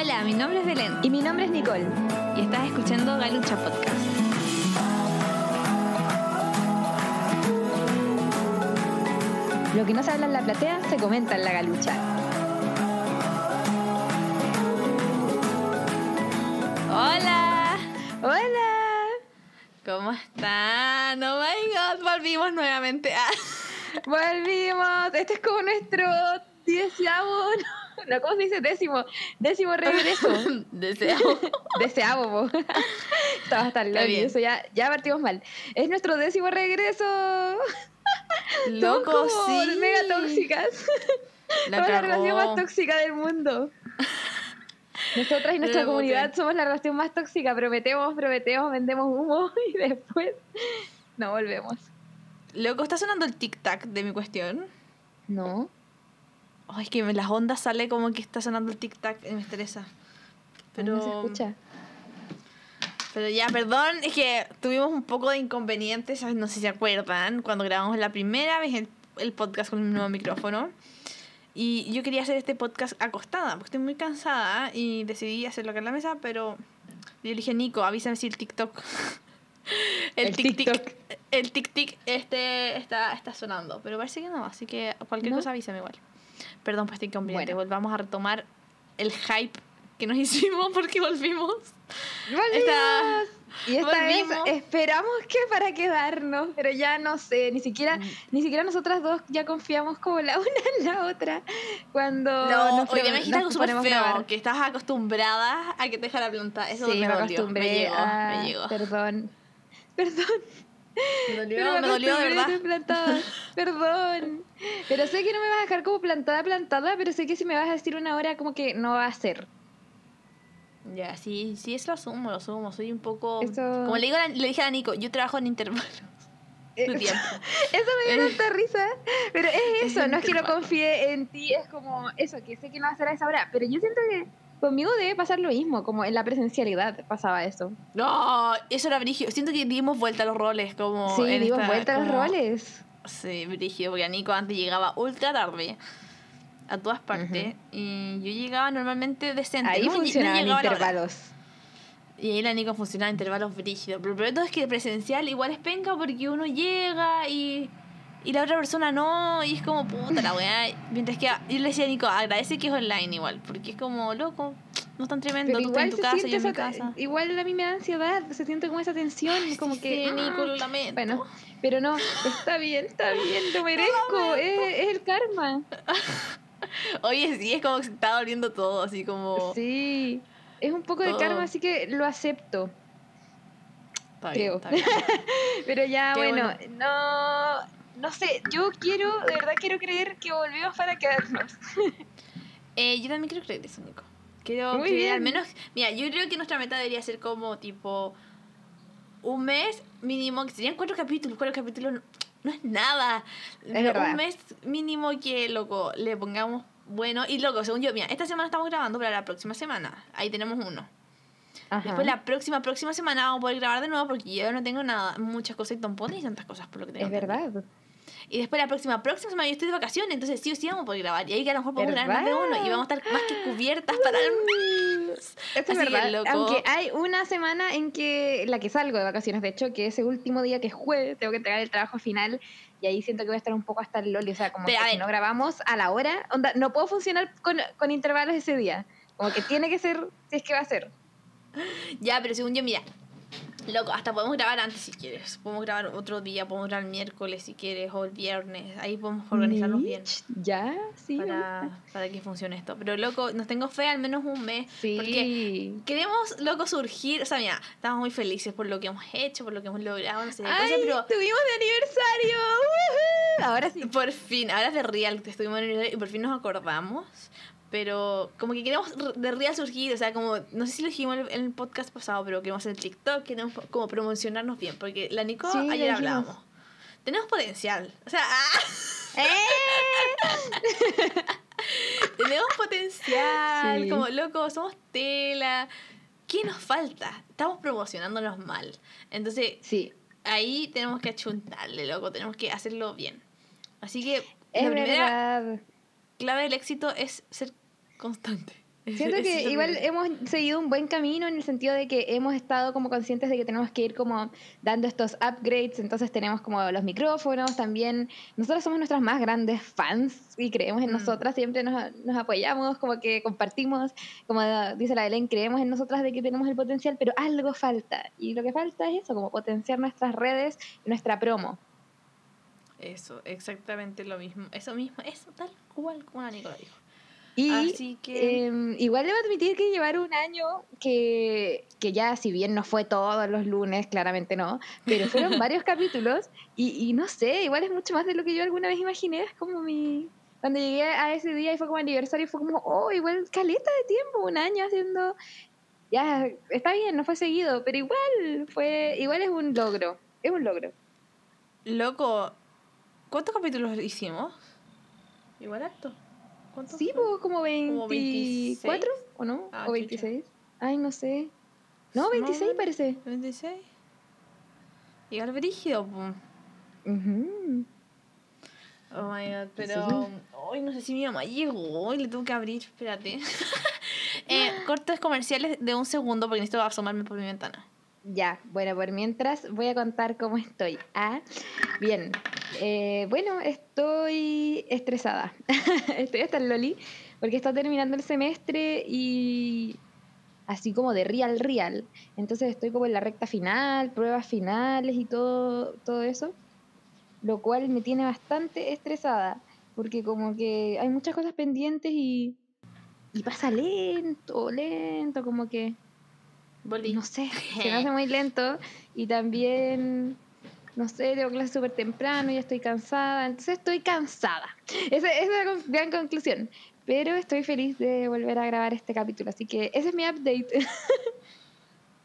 Hola, mi nombre es Belén Y mi nombre es Nicole. y estás escuchando Galucha Podcast. Lo que no se habla en la platea se comenta en la galucha. Hola, ¡Hola! ¿cómo están? Oh my god, volvimos nuevamente. Ah. Volvimos. Este es como nuestro deseavo. No, ¿cómo se dice? Décimo. Décimo regreso. Deseamos. Deseavo, po. Estaba hasta el Está bien. eso ya, ya partimos mal. Es nuestro décimo regreso. Loco, sí. mega tóxicas. La somos la relación más tóxica del mundo. Nosotras y nuestra No comunidad somos la relación más tóxica. Prometemos, prometemos, vendemos humo y después no volvemos. Loco, ¿está sonando el tic-tac de mi cuestión? No. Ay, es que en las ondas sale como que está sonando el tic-tac y me estresa. Pero, No se escucha. pero ya, perdón, es que tuvimos un poco de inconvenientes, no sé si se acuerdan, cuando grabamos la primera vez el, el podcast con un nuevo micrófono. Y yo quería hacer este podcast acostada, porque estoy muy cansada y decidí hacerlo acá en la mesa, pero yo le dije, Nico, avísame si el TikTok... El TikTok. El tic-tic este está, está sonando, pero parece que no, así que cualquier ¿No? cosa avísame igual. Perdón por este inconveniente, Bueno. volvamos a retomar el hype que nos hicimos porque volvimos. ¡Volvimos! Esta- y esta volvimos. vez esperamos que para quedarnos, pero ya no sé, ni siquiera, Mm. ni siquiera nosotras dos ya confiamos como la una en la otra cuando No, nos, oye, pre- me dijiste algo súper feo, que estabas acostumbrada a que te dejara planta. Eso sí, me, me, acostumbré me llegó, a- me llegó. Perdón. Perdón. Me dolió, Pero me dolió de verdad. plantada. Perdón. Pero sé que no me vas a dejar como plantada, plantada, pero sé que si me vas a decir una hora como que no va a ser. Ya, sí, sí, eso lo asumo, lo asumo. Soy un poco... Eso- Como le, digo le dije a Nico, yo trabajo en intervalos Eh. Eso me dio Eh. tanta risa. Pero es eso, Es no es que no confíe en ti, es como eso, que sé que no va a ser a esa hora. Pero yo siento que conmigo debe pasar lo mismo, como en la presencialidad pasaba eso. No, eso era brígido. Siento que dimos vuelta a los roles, como... sí, dimos esta- vuelta a los como- roles. Sí, brígido, porque a Nico antes llegaba ultra tarde a todas partes y yo llegaba normalmente decente. Ahí no, funcionaban a intervalos. Y ahí la Nico funcionaba en intervalos brígidos. Pero el problema es que presencial igual es penca porque uno llega y, y la otra persona no. Y es como puta la weá. Mientras que yo le decía a Nico, agradece que es online igual. Porque es como loco, no es tan tremendo. Pero Tú estás en igual tu casa, yo mi casa. igual a mí me da ansiedad, se siente como esa tensión, como Sí, que Nico, ah, lo lamento. Bueno, pero no, está bien, está bien, lo merezco, es, es el karma. Oye, sí, es como que se está doliendo todo, así como. Sí, es un poco de karma, así que lo acepto. Está bien, creo. está bien. Pero ya, bueno, no, no sé, yo quiero, de verdad quiero creer que volvimos para quedarnos. Eh, yo también quiero creer eso, Nico. Quiero Muy que bien. al menos. Mira, yo creo que nuestra meta debería ser como tipo. Un mes mínimo, que serían cuatro capítulos. Cuatro capítulos no, no es nada. Verdad. un mes mínimo que, loco, le pongamos bueno. Y, loco, según yo, mira, esta semana estamos grabando, pero la próxima semana. Ahí tenemos uno. Ajá. Después, la próxima, próxima semana vamos a poder grabar de nuevo porque yo no tengo nada, muchas cosas y tampones y tantas cosas por lo que tengo. Es verdad. Y después la próxima, próxima semana yo estoy de vacaciones, entonces sí o sí vamos a poder grabar. Y ahí que a lo mejor podemos grabar más de uno y vamos a estar más que cubiertas para el mes. Esto es que, verdad. loco. Aunque hay una semana en que la que salgo de vacaciones, de hecho, que ese último día que es jueves, tengo que entregar el trabajo final y ahí siento que voy a estar un poco hasta el loli. O sea, como Pero, que a si ver. no grabamos a la hora, onda, no puedo funcionar con, con intervalos ese día. Como que tiene que ser, si es que va a ser. Ya, pero según yo, mira, loco, hasta podemos grabar antes si quieres. Podemos grabar otro día, podemos grabar el miércoles si quieres o el viernes. Ahí podemos organizarnos bien. Ya, sí. Para, para que funcione esto. Pero loco, nos tengo fe al menos un mes. Porque Sí. queremos, loco, surgir. O sea, mira, estamos muy felices por lo que hemos hecho, por lo que hemos logrado, no sé ¡Ay, pero estuvimos de aniversario! ¡Woohoo! Ahora sí. Por fin, ahora es de Real, que estuvimos en el y por fin nos acordamos. Pero como que queremos de Real surgir, o sea, como, no sé si lo dijimos en el- en podcast pasado, pero queremos hacer TikTok, queremos como promocionarnos bien, porque la Nico Sí, ayer hablábamos. Tenemos potencial, o sea, ¡ah! ¡Eh! tenemos potencial, Sí. como loco, somos tela. ¿Qué nos falta? Estamos promocionándonos mal. Entonces, Sí, ahí tenemos que achuntarle, loco, tenemos que hacerlo bien. Así que es la primera verdad. clave del éxito es ser constante. Siento que igual hemos seguido un buen camino en el sentido de que hemos estado como conscientes de que tenemos que ir como dando estos upgrades, entonces tenemos como los micrófonos también. Nosotros somos nuestras más grandes fans y creemos en Mm. nosotras, siempre nos, nos apoyamos, como que compartimos, como dice la Belén, creemos en nosotras de que tenemos el potencial, pero algo falta. Y lo que falta es eso, como potenciar nuestras redes nuestra promo. Eso, exactamente lo mismo. Eso mismo, eso tal cual como la Nicola dijo. Y Así que. eh, igual debo admitir que llevar un año que, que ya, si bien no fue todos los lunes, claramente no, pero fueron varios capítulos y, y no sé, igual es mucho más de lo que yo alguna vez imaginé. Es como mi. Cuando llegué a ese día y fue como aniversario, fue como, oh, igual caleta de tiempo, un año haciendo. Ya, está bien, no fue seguido, pero igual, fue igual es un logro. Es un logro. Loco, ¿cuántos capítulos hicimos? Igual harto. ¿Cuántos? Sí, pues como 24 o no? Ah, o chucha. 26. Ay, no sé. No, 26 bueno. parece. 26. Igual brígido, po. Ujú. Oh my god, pero. Hoy no sé si mi mamá llegó. Hoy le tengo que abrir, espérate. eh, cortes comerciales de un segundo porque necesito asomarme por mi ventana. Ya, bueno, por mientras voy a contar cómo estoy. Ah, bien. Eh, bueno, estoy estresada. estoy hasta el loli porque está terminando el semestre y así como de real, real. Entonces estoy como en la recta final, pruebas finales y todo, todo eso. Lo cual me tiene bastante estresada porque como que hay muchas cosas pendientes y, y pasa lento, lento, como que... Volví. No sé, se me hace muy lento y también, no sé, tengo clase súper temprano y estoy cansada, entonces estoy cansada. Esa, esa es la gran conclusión. Pero estoy feliz de volver a grabar este capítulo, así que ese es mi update.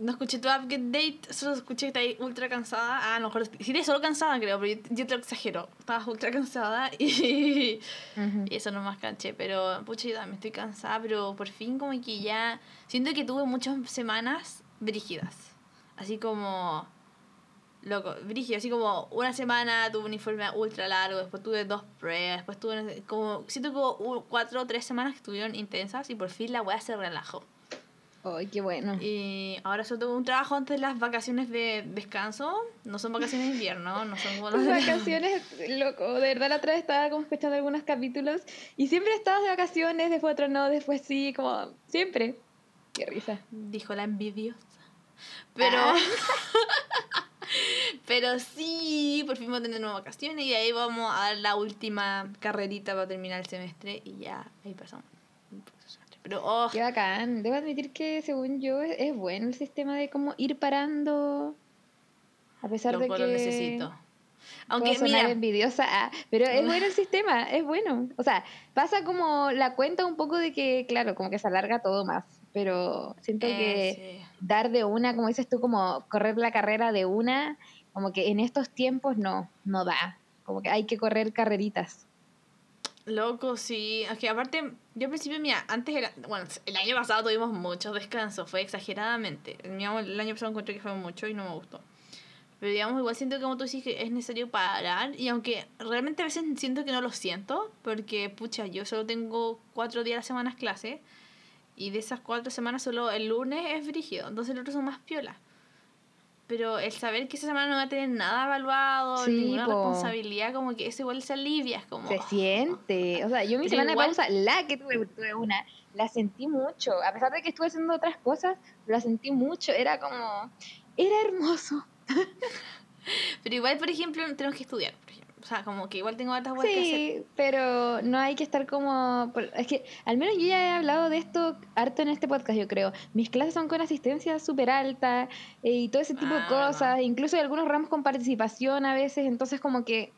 No escuché tu update, solo escuché que estás ahí ultra cansada. Ah, a lo mejor. Sí, solo cansada, creo, pero yo, yo te lo exagero. Estabas ultra cansada y. Y eso no más canché, pero pucha, yo también estoy cansada, pero por fin como que ya siento que tuve muchas semanas brígidas. Así como loco, brígido, así como una semana tuve un informe ultra largo, después tuve dos pruebas, después tuve como siento que hubo cuatro o tres semanas que estuvieron intensas y por fin la weá se relajó. Ay, qué bueno. Y ahora solo tengo un trabajo antes de las vacaciones de descanso, no son vacaciones de invierno, no son de- vacaciones, loco, de verdad la otra vez estaba como escuchando algunos capítulos y siempre estabas de vacaciones, después otro no, después sí, como siempre. Qué risa. dijo la envidiosa. Pero. Ah. pero sí, por fin vamos a tener nuevas vacaciones y ahí vamos a dar la última carrerita para terminar el semestre y ya ahí pasamos. Pero, oh, Qué bacán. Debo admitir que según yo es, es bueno el sistema de cómo ir parando a pesar loco, de que lo necesito. Aunque Aunque, sonar mira, envidiosa, ah, pero es bueno el sistema, es bueno. O sea, pasa como la cuenta un poco de que, claro, como que se alarga todo más, pero siento que eh, sí. dar de una, como dices tú, como correr la carrera de una, como que en estos tiempos no, no da. Como que hay que correr carreritas. Loco, sí. Es que aparte, yo al principio, mira, antes era. Bueno, el año pasado tuvimos muchos descansos, fue exageradamente. El año pasado encontré que fue mucho y no me gustó. Pero digamos, igual siento que como tú dices que es necesario parar. Y aunque realmente a veces siento que no lo siento, porque pucha, yo solo tengo cuatro días a la semana clase. Y de esas cuatro semanas solo el lunes es brígido. Entonces el otro son más piola. Pero el saber que esa semana no va a tener nada evaluado, Sí, ninguna po. responsabilidad, como que eso igual se alivia. Es como. Se siente. O sea, yo mi semana igual- de pausa, la que tuve, tuve una, la sentí mucho. A pesar de que estuve haciendo otras cosas, la sentí mucho. Era como, era hermoso. Pero igual, por ejemplo, tenemos que estudiar. O sea, como que igual tengo otras cosas que hacer. Sí, pero no hay que estar como... Es que al menos yo ya he hablado de esto harto en este podcast, yo creo. Mis clases son con asistencia súper alta eh, y todo ese tipo de Ah, cosas. Incluso hay algunos ramos con participación a veces. Entonces como que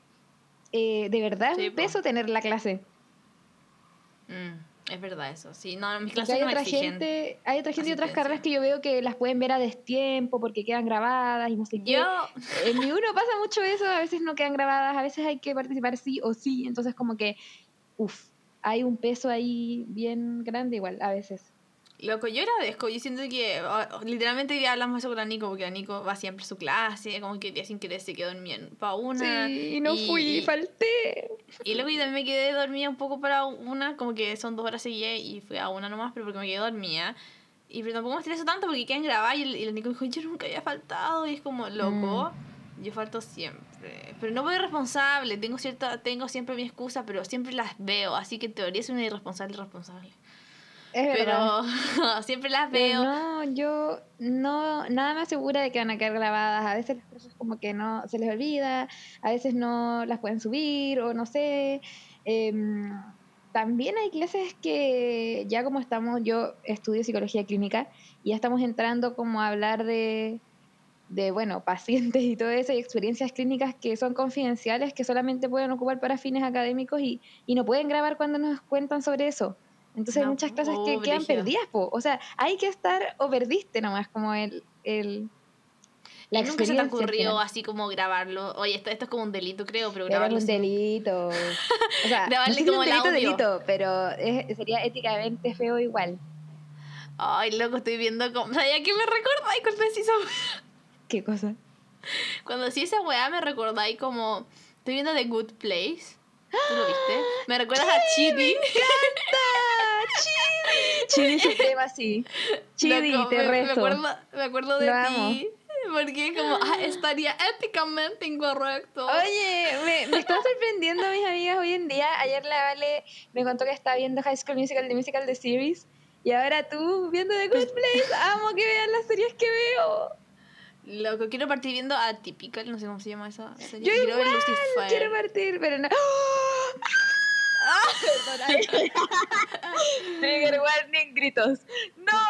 eh, de verdad es Sí, un po. peso tener la clase. Mm, es verdad eso. Sí, no, mis clases hay no me otra exigen. gente, hay otra gente y otras carreras que yo veo que las pueden ver a destiempo porque quedan grabadas y no sé qué. Yo, En mi uno pasa mucho eso, a veces no quedan grabadas, a veces hay que participar sí o sí, entonces como que, uff, hay un peso ahí bien grande igual, a veces. Loco, yo agradezco. Yo siento que ah, literalmente hoy día hablamos eso con la Nico, porque la Nico va siempre a su clase, como que día sin querer se quedó dormida para una. Sí, y no fui, falté. Y luego yo también me quedé dormida un poco para una, como que son dos horas seguidas y fui a una nomás, pero porque me quedé dormida. Y pero tampoco me estreso tanto porque quieren grabar y, y la Nico dijo, yo nunca había faltado. Y es como, loco, yo falto siempre. Pero no voy irresponsable, tengo, cierta, tengo siempre mi excusa, pero siempre las veo. Así que en teoría soy una irresponsable irresponsable. Es Pero siempre las veo. no, yo no, nada me asegura de que van a quedar grabadas. A veces las cosas como que no se les olvida, a veces no las pueden subir o no sé. Em, también hay clases que ya como estamos, yo estudio psicología clínica y ya estamos entrando como a hablar de, de bueno, pacientes y todo eso y experiencias clínicas que son confidenciales, que solamente pueden ocupar para fines académicos y, y no pueden grabar cuando nos cuentan sobre eso. Entonces hay No, muchas clases oh, que quedan brígido. perdidas, po. O sea, hay que estar o perdiste nomás, como el... el ¿Y nunca se te ocurrió así como grabarlo? Oye, esto, esto es como un delito, creo, pero grabarlo. un delito. O sea, no Grabarle sé si como un el delito, delito, pero es- sería éticamente feo igual. Ay, loco, estoy viendo como. ¿Sabía qué me recordáis cuando decís esa? ¿Qué cosa? Cuando decís esa weá, me recordáis como. Estoy viendo The Good Place. ¿Tú lo viste? Me recuerdas a Chidi. Chidi suprema, sí. Chidi, Loco, te me, me acuerdo, me acuerdo de ti. Porque como ah, estaría éticamente incorrecto. Oye, me, me están sorprendiendo mis amigas hoy en día. Ayer la Vale me contó que estaba viendo High School Musical, The Musical, The Series. Y ahora tú viendo The Good Place. Amo que vean las series que veo. Loco, quiero partir viendo Atypical, no sé cómo se llama esa serie. Yo quiero ver igual Lucifer. quiero partir, pero no. Trigger warning, gritos. No,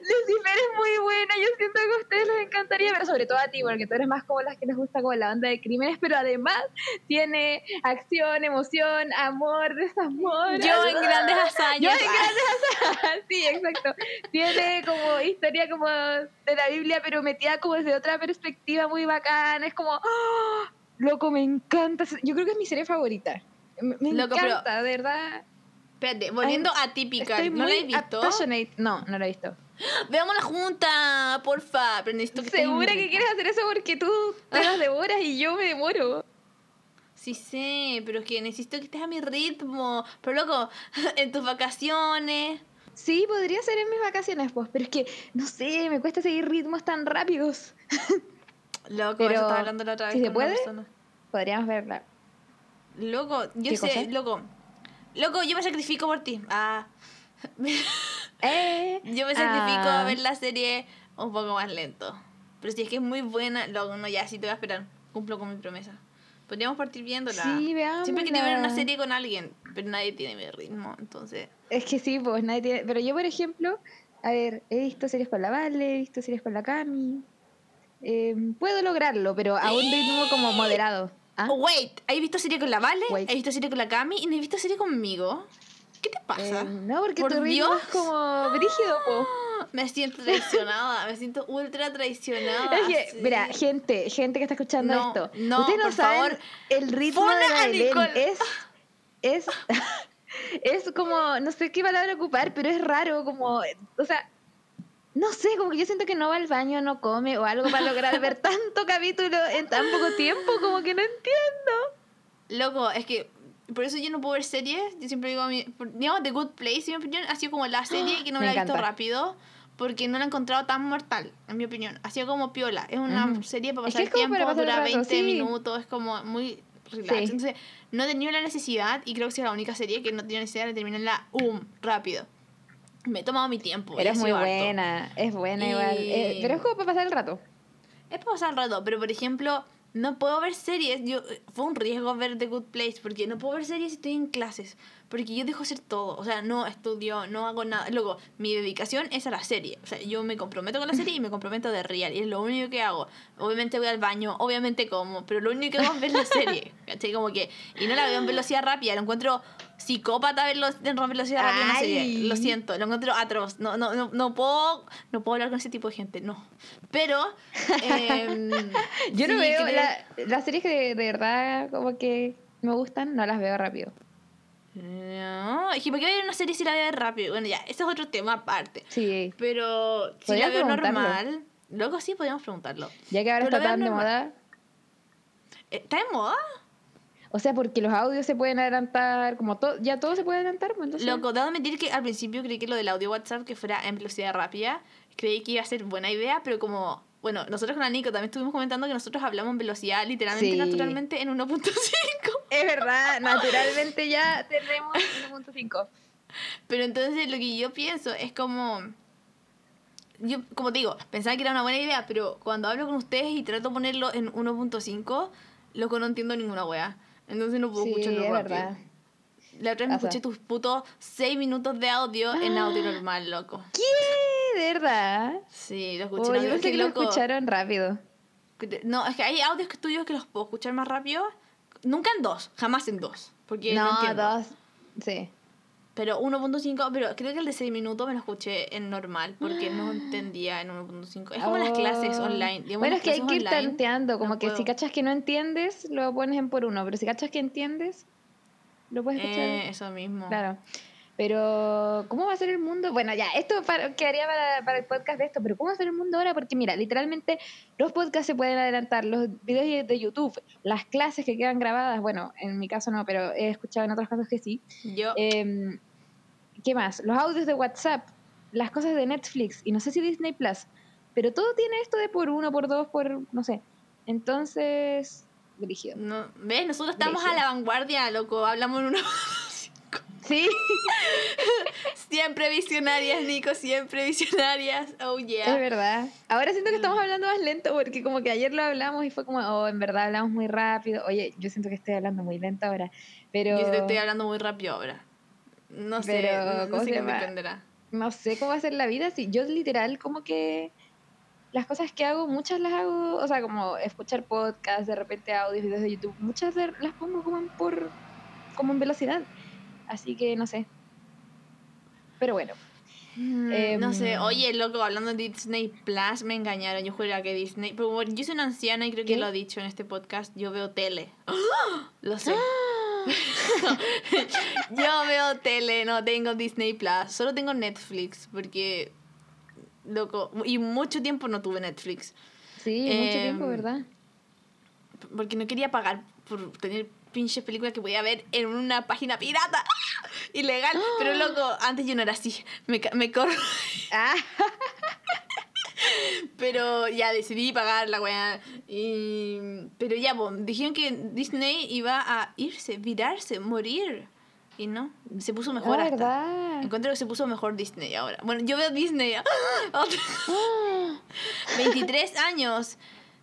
Lucifer es muy buena. Yo siento que a ustedes les encantaría, pero sobre todo a ti, porque tú eres más como las que les gusta como la onda de crímenes, pero además tiene acción, emoción, amor, desamor. Yo en grandes Yo hazañas. en grandes hazañas, sí, exacto. Tiene como historia como de la Biblia, pero metida como desde otra perspectiva muy bacana. Es como, ¡ah! loco, me encanta. Yo creo que es mi serie favorita. Me, me Loco, pero- encanta, de verdad. Espérate, volviendo a. Estoy ¿No la he visto? No, no la he visto. Veámosla junta, porfa. Pero necesito que Segura que quieres hacer eso porque tú te las devoras y yo me demoro. Sí sé, pero es que necesito que estés a mi ritmo. Pero loco, en tus vacaciones. Sí, podría ser en mis vacaciones, pues, pero es que, no sé, me cuesta seguir ritmos tan rápidos. Loco, Pero, eso estaba hablando la otra vez si se con una puede, persona. Podríamos verla. Loco, yo ¿Qué sé, cosa? loco. Loco, yo me sacrifico por ti. Ah. Eh, yo me sacrifico ah. a ver la serie un poco más lento. Pero si es que es muy buena, loco, no, ya sí te voy a esperar. Cumplo con mi promesa. Podríamos partir viéndola. Sí, veámosla. Siempre quería ver una serie con alguien, pero nadie tiene mi ritmo, entonces. Es que sí, pues nadie tiene... Pero yo, por ejemplo, a ver, he visto series con la Vale, he visto series con la Cami. Eh, puedo lograrlo, pero a un ritmo como moderado. ¿Ah? Oh, wait, ¿has visto serie con la Vale? Wait. ¿Has visto serie con la Cami? ¿Y no has visto serie conmigo? ¿Qué te pasa? Eh, no, porque ¿Por tu ritmo Dios? es como brígido, po. Me siento traicionada, me siento ultra traicionada. Es que, sí. mira, gente, gente que está escuchando No, esto, no, ustedes no por saben favor. el ritmo de la. Es, es, es como, no sé qué palabra ocupar, pero es raro, como, o sea, no sé, como que yo siento que no va al baño, no come o algo para lograr ver tanto capítulo en tan poco tiempo, como que no entiendo. Loco, es que por eso yo no puedo ver series. Yo siempre digo, a por- digamos, The Good Place, en mi opinión, ha sido como la serie que no Me me la he visto rápido. Porque no la he encontrado tan mortal, en mi opinión. Ha sido como piola. Es una Ujú. serie para Es que pasar es como tiempo, para pasar el dura rato, 20 sí. minutos, es como muy relax. Sí. Entonces, no he tenido la necesidad, y creo que es la única serie que no tiene necesidad de terminarla um, rápido. Me he tomado mi tiempo. y Pero ha es muy sido harto. buena, es buena Y- igual. eh, pero es como para pasar el rato. Es para pasar el rato, pero por ejemplo, no puedo ver series. Yo, fue un riesgo ver The Good Place, porque no puedo ver series si estoy en clases. Porque yo dejo hacer todo. O sea, no estudio, no hago nada. Luego, mi dedicación es a la serie. O sea, yo me comprometo con la serie y me comprometo de real. Y es lo único que hago. Obviamente voy al baño, obviamente como, pero lo único que hago es ver la serie. ¿Cachai? Como que. Y no la veo en velocidad rápida. Lo encuentro psicópata verlo en velocidad rápida en una serie. Lo siento, lo encuentro atroz. No, no, no, no puedo. No puedo hablar con ese tipo de gente, no. Pero. em, Yo no sí, veo creo- la- las series que de, de verdad como que me gustan, no las veo rápido. No, es que ¿por qué ver una serie si la voy a ver rápido? Bueno, ya, ese es otro tema aparte. Sí. Pero si la veo normal, luego sí podríamos preguntarlo. Ya que ahora Pero está tan de moda. ¿Está en moda? O sea, porque los audios se pueden adelantar, como todo, ya todo se puede adelantar, pues entonces. Loco, debo admitir que al principio creí que lo del audio WhatsApp que fuera en velocidad rápida, creí que iba a ser buena idea, pero como, bueno, nosotros con la Nico también estuvimos comentando que nosotros hablamos en velocidad literalmente Sí. naturalmente en 1.5. Es verdad, naturalmente ya tenemos 1.5. Pero entonces lo que yo pienso es como... Yo, como te digo, pensaba que era una buena idea, pero cuando hablo con ustedes y trato de ponerlo en 1.5, loco, no entiendo ninguna wea. Entonces no puedo Sí, escucharlo es rápido. verdad. La otra vez me escuché tus putos 6 minutos de audio en audio normal, loco. ¿Qué? ¿De verdad? Sí, lo escuché. Oh, en yo pensé que, que lo loco, escucharon rápido. No, es que hay audios que- tuyos que los puedo escuchar más rápido. Nunca en dos, jamás en dos. Porque no, No, entiendo. dos. Sí. Pero 1.5, pero creo que el de 6 minutos me lo escuché en normal porque no entendía en 1.5. Es como las clases Oh. online. digamos, Bueno, es que hay que ir tanteando, como no que si puedo. cachas que no entiendes, lo pones en por uno, pero si cachas que entiendes, lo puedes escuchar. Eh, eso mismo. Claro. Pero, ¿cómo va a ser el mundo? Bueno, ya, esto para, quedaría para, para el podcast de esto, pero ¿cómo va a ser el mundo ahora? Porque mira, literalmente los podcasts se pueden adelantar, los videos de YouTube, las clases que quedan grabadas, bueno, en mi caso no, pero he escuchado en otros casos que sí. Yo, Em, ¿Qué más? Los audios de WhatsApp, las cosas de Netflix y no sé si Disney Plus, pero todo tiene esto de por uno, por dos, por no sé. Entonces, no, ¿ves? Nosotros estamos a la vanguardia, loco. Hablamos en uno. Sí, siempre visionarias, Nico, siempre visionarias. Oh, es yeah. verdad. Ahora siento que Mm. estamos hablando más lento porque como que ayer lo hablamos y fue como, oh, en verdad hablamos muy rápido. Oye, yo siento que estoy hablando muy lento ahora, pero Yo estoy hablando muy rápido ahora. No sé, Pero, no, no ¿cómo sé qué no sé cómo va a ser la vida. Si yo literal como que las cosas que hago, muchas las hago, o sea, como escuchar podcasts, de repente audios, videos de YouTube, muchas de- las pongo como en, por, como en velocidad. Así que no sé. Pero bueno, Mm, no sé, oye, loco, hablando de Disney Plus, me engañaron. Yo juraba que Disney. Pero bueno, yo soy una anciana y creo que ¿Qué? lo he dicho en este podcast. Yo veo tele. Lo sé. yo veo tele, no tengo Disney Plus. Solo tengo Netflix porque. Loco. Y mucho tiempo no tuve Netflix. sí, mucho Em, tiempo, ¿verdad? Porque no quería pagar por tener pinches películas que podía ver en una página pirata. Ilegal. Pero loco, antes yo no era así. Me, me corro. Ah, Pero ya decidí pagar la weá. Y... Pero ya, po, dijeron que Disney iba a irse, virarse, morir. Y no, se puso mejor ah, hasta. ¿verdad? Encuentro que se puso mejor Disney ahora. Bueno, yo veo Disney. Otra- Ah, 23 años.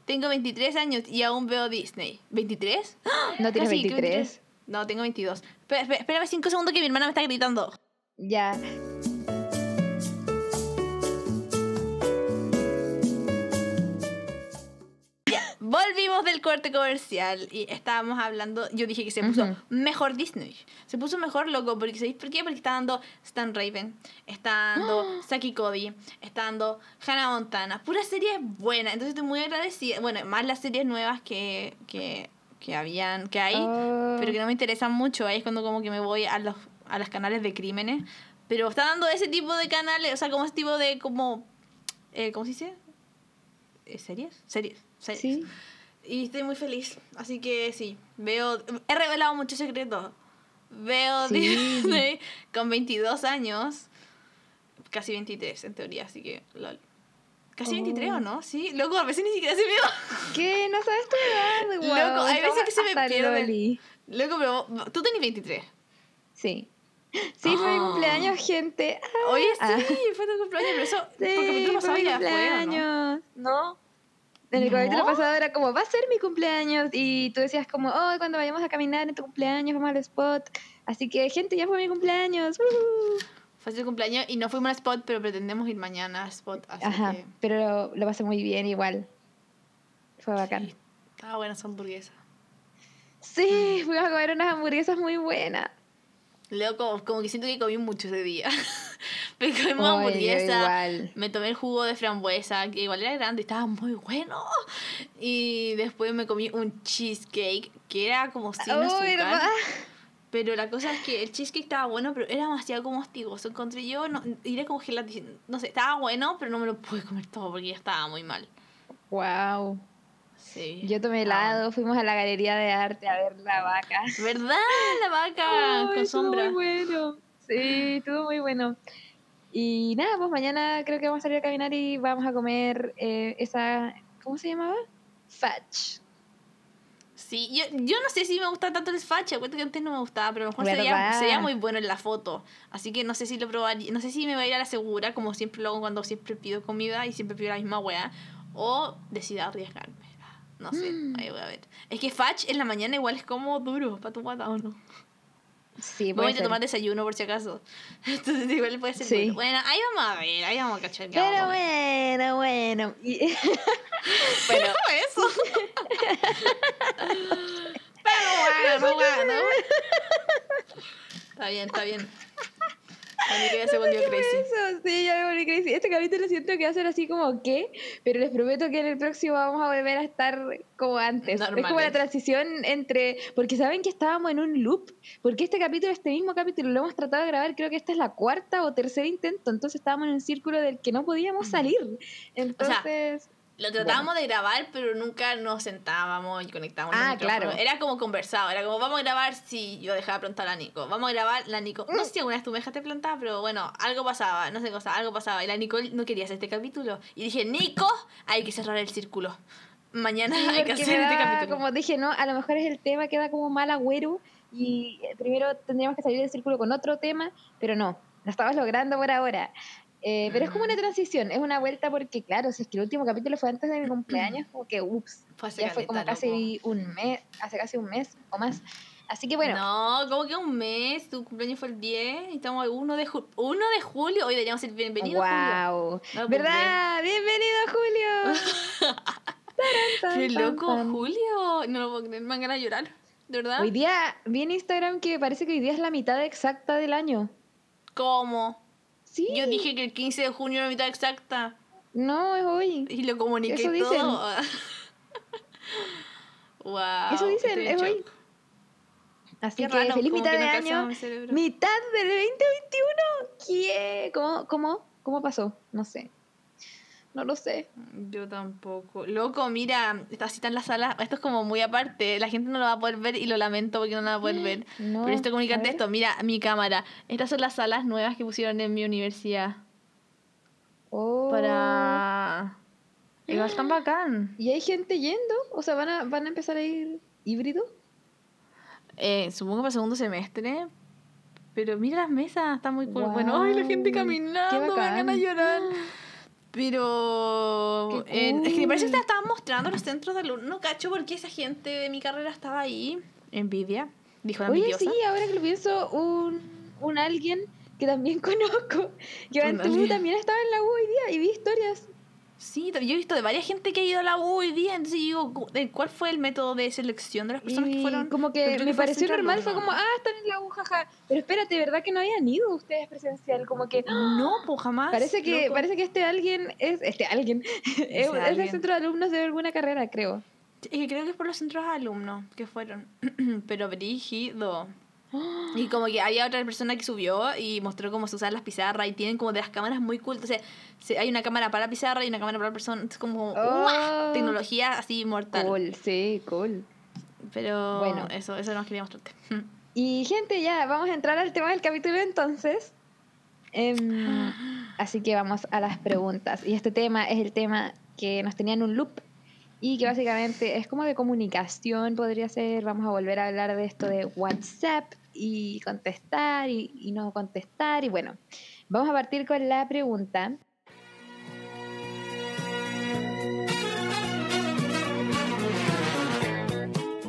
Tengo 23 años y aún veo Disney. ¿23? ¿No tienes Casi, ¿qué 23? No, tengo 22. Espera- espera- Espérame 5 segundos que mi hermana me está gritando. Ya. Volvimos del corte comercial y estábamos hablando. Yo dije que se puso Ujú. mejor Disney. Se puso mejor loco. Porque, ¿Sabéis por qué? Porque está dando Stan Raven, está dando Saki Cody, está dando Hannah Montana. Pura serie buena. Entonces estoy muy agradecida. Bueno, más las series nuevas que, que, que habían, que hay, Oh. pero que no me interesan mucho. Ahí es cuando como que me voy a los, a los canales de crímenes. Pero está dando ese tipo de canales, o sea, como ese tipo de como. Eh, ¿Cómo se dice? Eh, ¿Series? Series. Series. Sí. Y estoy muy feliz. Así que sí, veo. He revelado muchos secretos. Veo Sí. Disney con 22 años. Casi 23 en teoría, así que. Lol. Casi Oh. 23 o no? Sí, loco, a veces ni siquiera se me va. ¿Qué? ¿No sabes tu edad? Loco, Guau, hay veces que se me pierde. Loco, pero tú tenés 23. Sí. Sí, fue mi Ah. cumpleaños, gente. Ah, Oye, sí, ah. fue tu cumpleaños, pero eso. Sí, porque tú fue pasado mi ya fue, ¿o ¿no? cumpleaños. ¿no? En el ¿No? capítulo pasado era como, va a ser mi cumpleaños. Y tú decías como, oh, cuando vayamos a caminar en tu cumpleaños, vamos al spot. Así que, gente, ya fue mi cumpleaños. Fue su cumpleaños y no fuimos a Spot, pero pretendemos ir mañana a Spot. Así Ajá, que. pero lo, lo pasé muy bien igual. Fue bacán. Sí, estaba buena esa hamburguesa. Sí, fuimos a comer unas hamburguesas muy buenas. Loco, como que siento que comí mucho ese día. Me Ay, yo hamburguesa. Me tomé el jugo de frambuesa, que igual era grande, estaba muy bueno. Y después me comí un cheesecake, que era como sin Oh, azúcar. Pero la cosa es que el cheesecake estaba bueno, pero era demasiado como hostigoso. Encontré yo, no, era como gelatina. No sé, estaba bueno, pero no me lo pude comer todo porque ya estaba muy mal. Wow. Sí. Yo tomé helado, fuimos a la galería de arte a ver la vaca. ¿Verdad? La vaca con estuvo sombra. Muy bueno. Sí, estuvo muy bueno. Y nada, pues mañana creo que vamos a salir a caminar y vamos a comer eh, esa. ¿Cómo se llamaba? Fudge. Sí, yo, yo no sé si me gusta tanto el facha, cuento que antes no me gustaba, pero a lo mejor se veía, ¿Verdad? se veía muy bueno en la foto. Así que no sé si lo probaría, no sé si me voy a ir a la segura, como siempre lo hago cuando siempre pido comida y siempre pido la misma wea, o decida arriesgarme. No sé, Mm. ahí voy a ver. Es que fach en la mañana igual es como duro para tu guata, ¿o no? Sí, Voy a tomar desayuno por si acaso. Entonces igual puede ser Sí. bueno. Bueno, ahí vamos a ver, ahí vamos a cachar. vamos Pero comer. bueno, bueno. Pero eso. Pero bueno, bueno. Está bien, está bien. A mí que ya se volvió ¿Qué fue crazy. eso? Sí, ya me volví crazy. Este capítulo siento que va a ser así como ¿qué? Pero les prometo que en el próximo vamos a volver a estar como antes. Es como la transición entre... Porque saben que estábamos en un loop. Porque este capítulo, este mismo capítulo, lo hemos tratado de grabar, creo que esta es la cuarta o tercer intento. Entonces estábamos en un círculo del que no podíamos salir. Entonces... Lo tratábamos de grabar, pero nunca nos sentábamos y conectábamos. Ah, claro. Era como conversado. Era como, vamos a grabar si yo dejaba plantar a Nico. Vamos a grabar la Nico. No sé si alguna vez tú me dejaste plantar, pero bueno, algo pasaba. No sé cosa, algo pasaba. Y la Nicole no quería hacer este capítulo. Y dije, Nico, hay que cerrar el círculo. Mañana Sí, hay que hacer este capítulo. Como dije, no, a lo mejor es el tema que da como mal agüero y eh, primero tendríamos que salir del círculo con otro tema, pero no, lo estamos logrando por ahora. Eh, pero es como una transición, es una vuelta porque, claro, si es que el último capítulo fue antes de mi cumpleaños, como que, ups, Fue hace ya fue como casi un mes, hace casi un mes o más. Así que bueno, No, como que un mes, tu cumpleaños fue el 10 y estamos el 1 de, ju 1 de julio. Hoy deberíamos decir bienvenido Julio. wow. No, pues, ¿Verdad? Bienvenido, Julio. ¡Qué loco. Julio! No lo puedo creer, me van ganas de llorar. ¿De verdad? Hoy día vi en Instagram que parece que hoy día es la mitad exacta del año. ¿Cómo? Sí. Yo dije que el 15 de junio era la mitad exacta. No, es hoy. Y lo comuniqué Eso dicen. todo. wow. Eso dicen, es hoy. Así Qué que raro, feliz mitad que de año. Mitad del 2021. ¿Qué? ¿Cómo, cómo, ¿Cómo pasó? No sé. No lo sé. Yo tampoco. Loco, mira, está así en la sala. Esto es como muy aparte. La gente no lo va a poder ver y lo lamento porque no lo va a poder ver. No, Pero esto a comunicante esto. Mira, mi cámara. Estas son las salas nuevas que pusieron en mi universidad. Oh. Para. Igual están bacán. ¿Y hay gente yendo? O sea, ¿van a, van a empezar a ir híbrido? Eh, supongo para segundo semestre. Pero mira las mesas, está muy cool. Bueno, ay, la gente caminando, me ganas de llorar. Pero en- es que me parece que te estaban mostrando los centros de alumnos. No cacho porque esa gente de mi carrera estaba ahí. Envidia, dijo la Oye, envidiosa. sí, ahora que lo pienso, un, un alguien que también conozco, que alguien. también estaba en la U hoy día y vi historias. Sí, yo he visto de varias gente que ha ido a la U hoy día. Entonces digo, ¿de ¿cuál fue el método de selección de las personas que Y fueron? como que me pareció normal, fue como, ah, están en la U, jaja. Pero espérate, ¿verdad que no habían ido ustedes presencial? Como que, No, pues jamás. Parece que, loco. parece que este alguien es, este alguien, es, es el centro de alumnos de alguna carrera, creo. Que creo que es por los centros de alumnos que fueron. Pero brígido. Y como que había otra persona que subió y mostró cómo se usan las pizarras y tienen como de las cámaras muy cool. Entonces, hay una cámara para la pizarra y una cámara para la persona. Es como. Oh. tecnología así mortal. Cool, sí, cool. Pero Bueno. eso, eso nos quería mostrarte. Y gente, ya, vamos a entrar al tema del capítulo entonces. Em, así que vamos a las preguntas. Y este tema es el tema que nos tenía en un loop y que básicamente es como de comunicación, podría ser. Vamos a volver a hablar de esto de WhatsApp y contestar y, y no contestar. Y bueno, vamos a partir con la pregunta.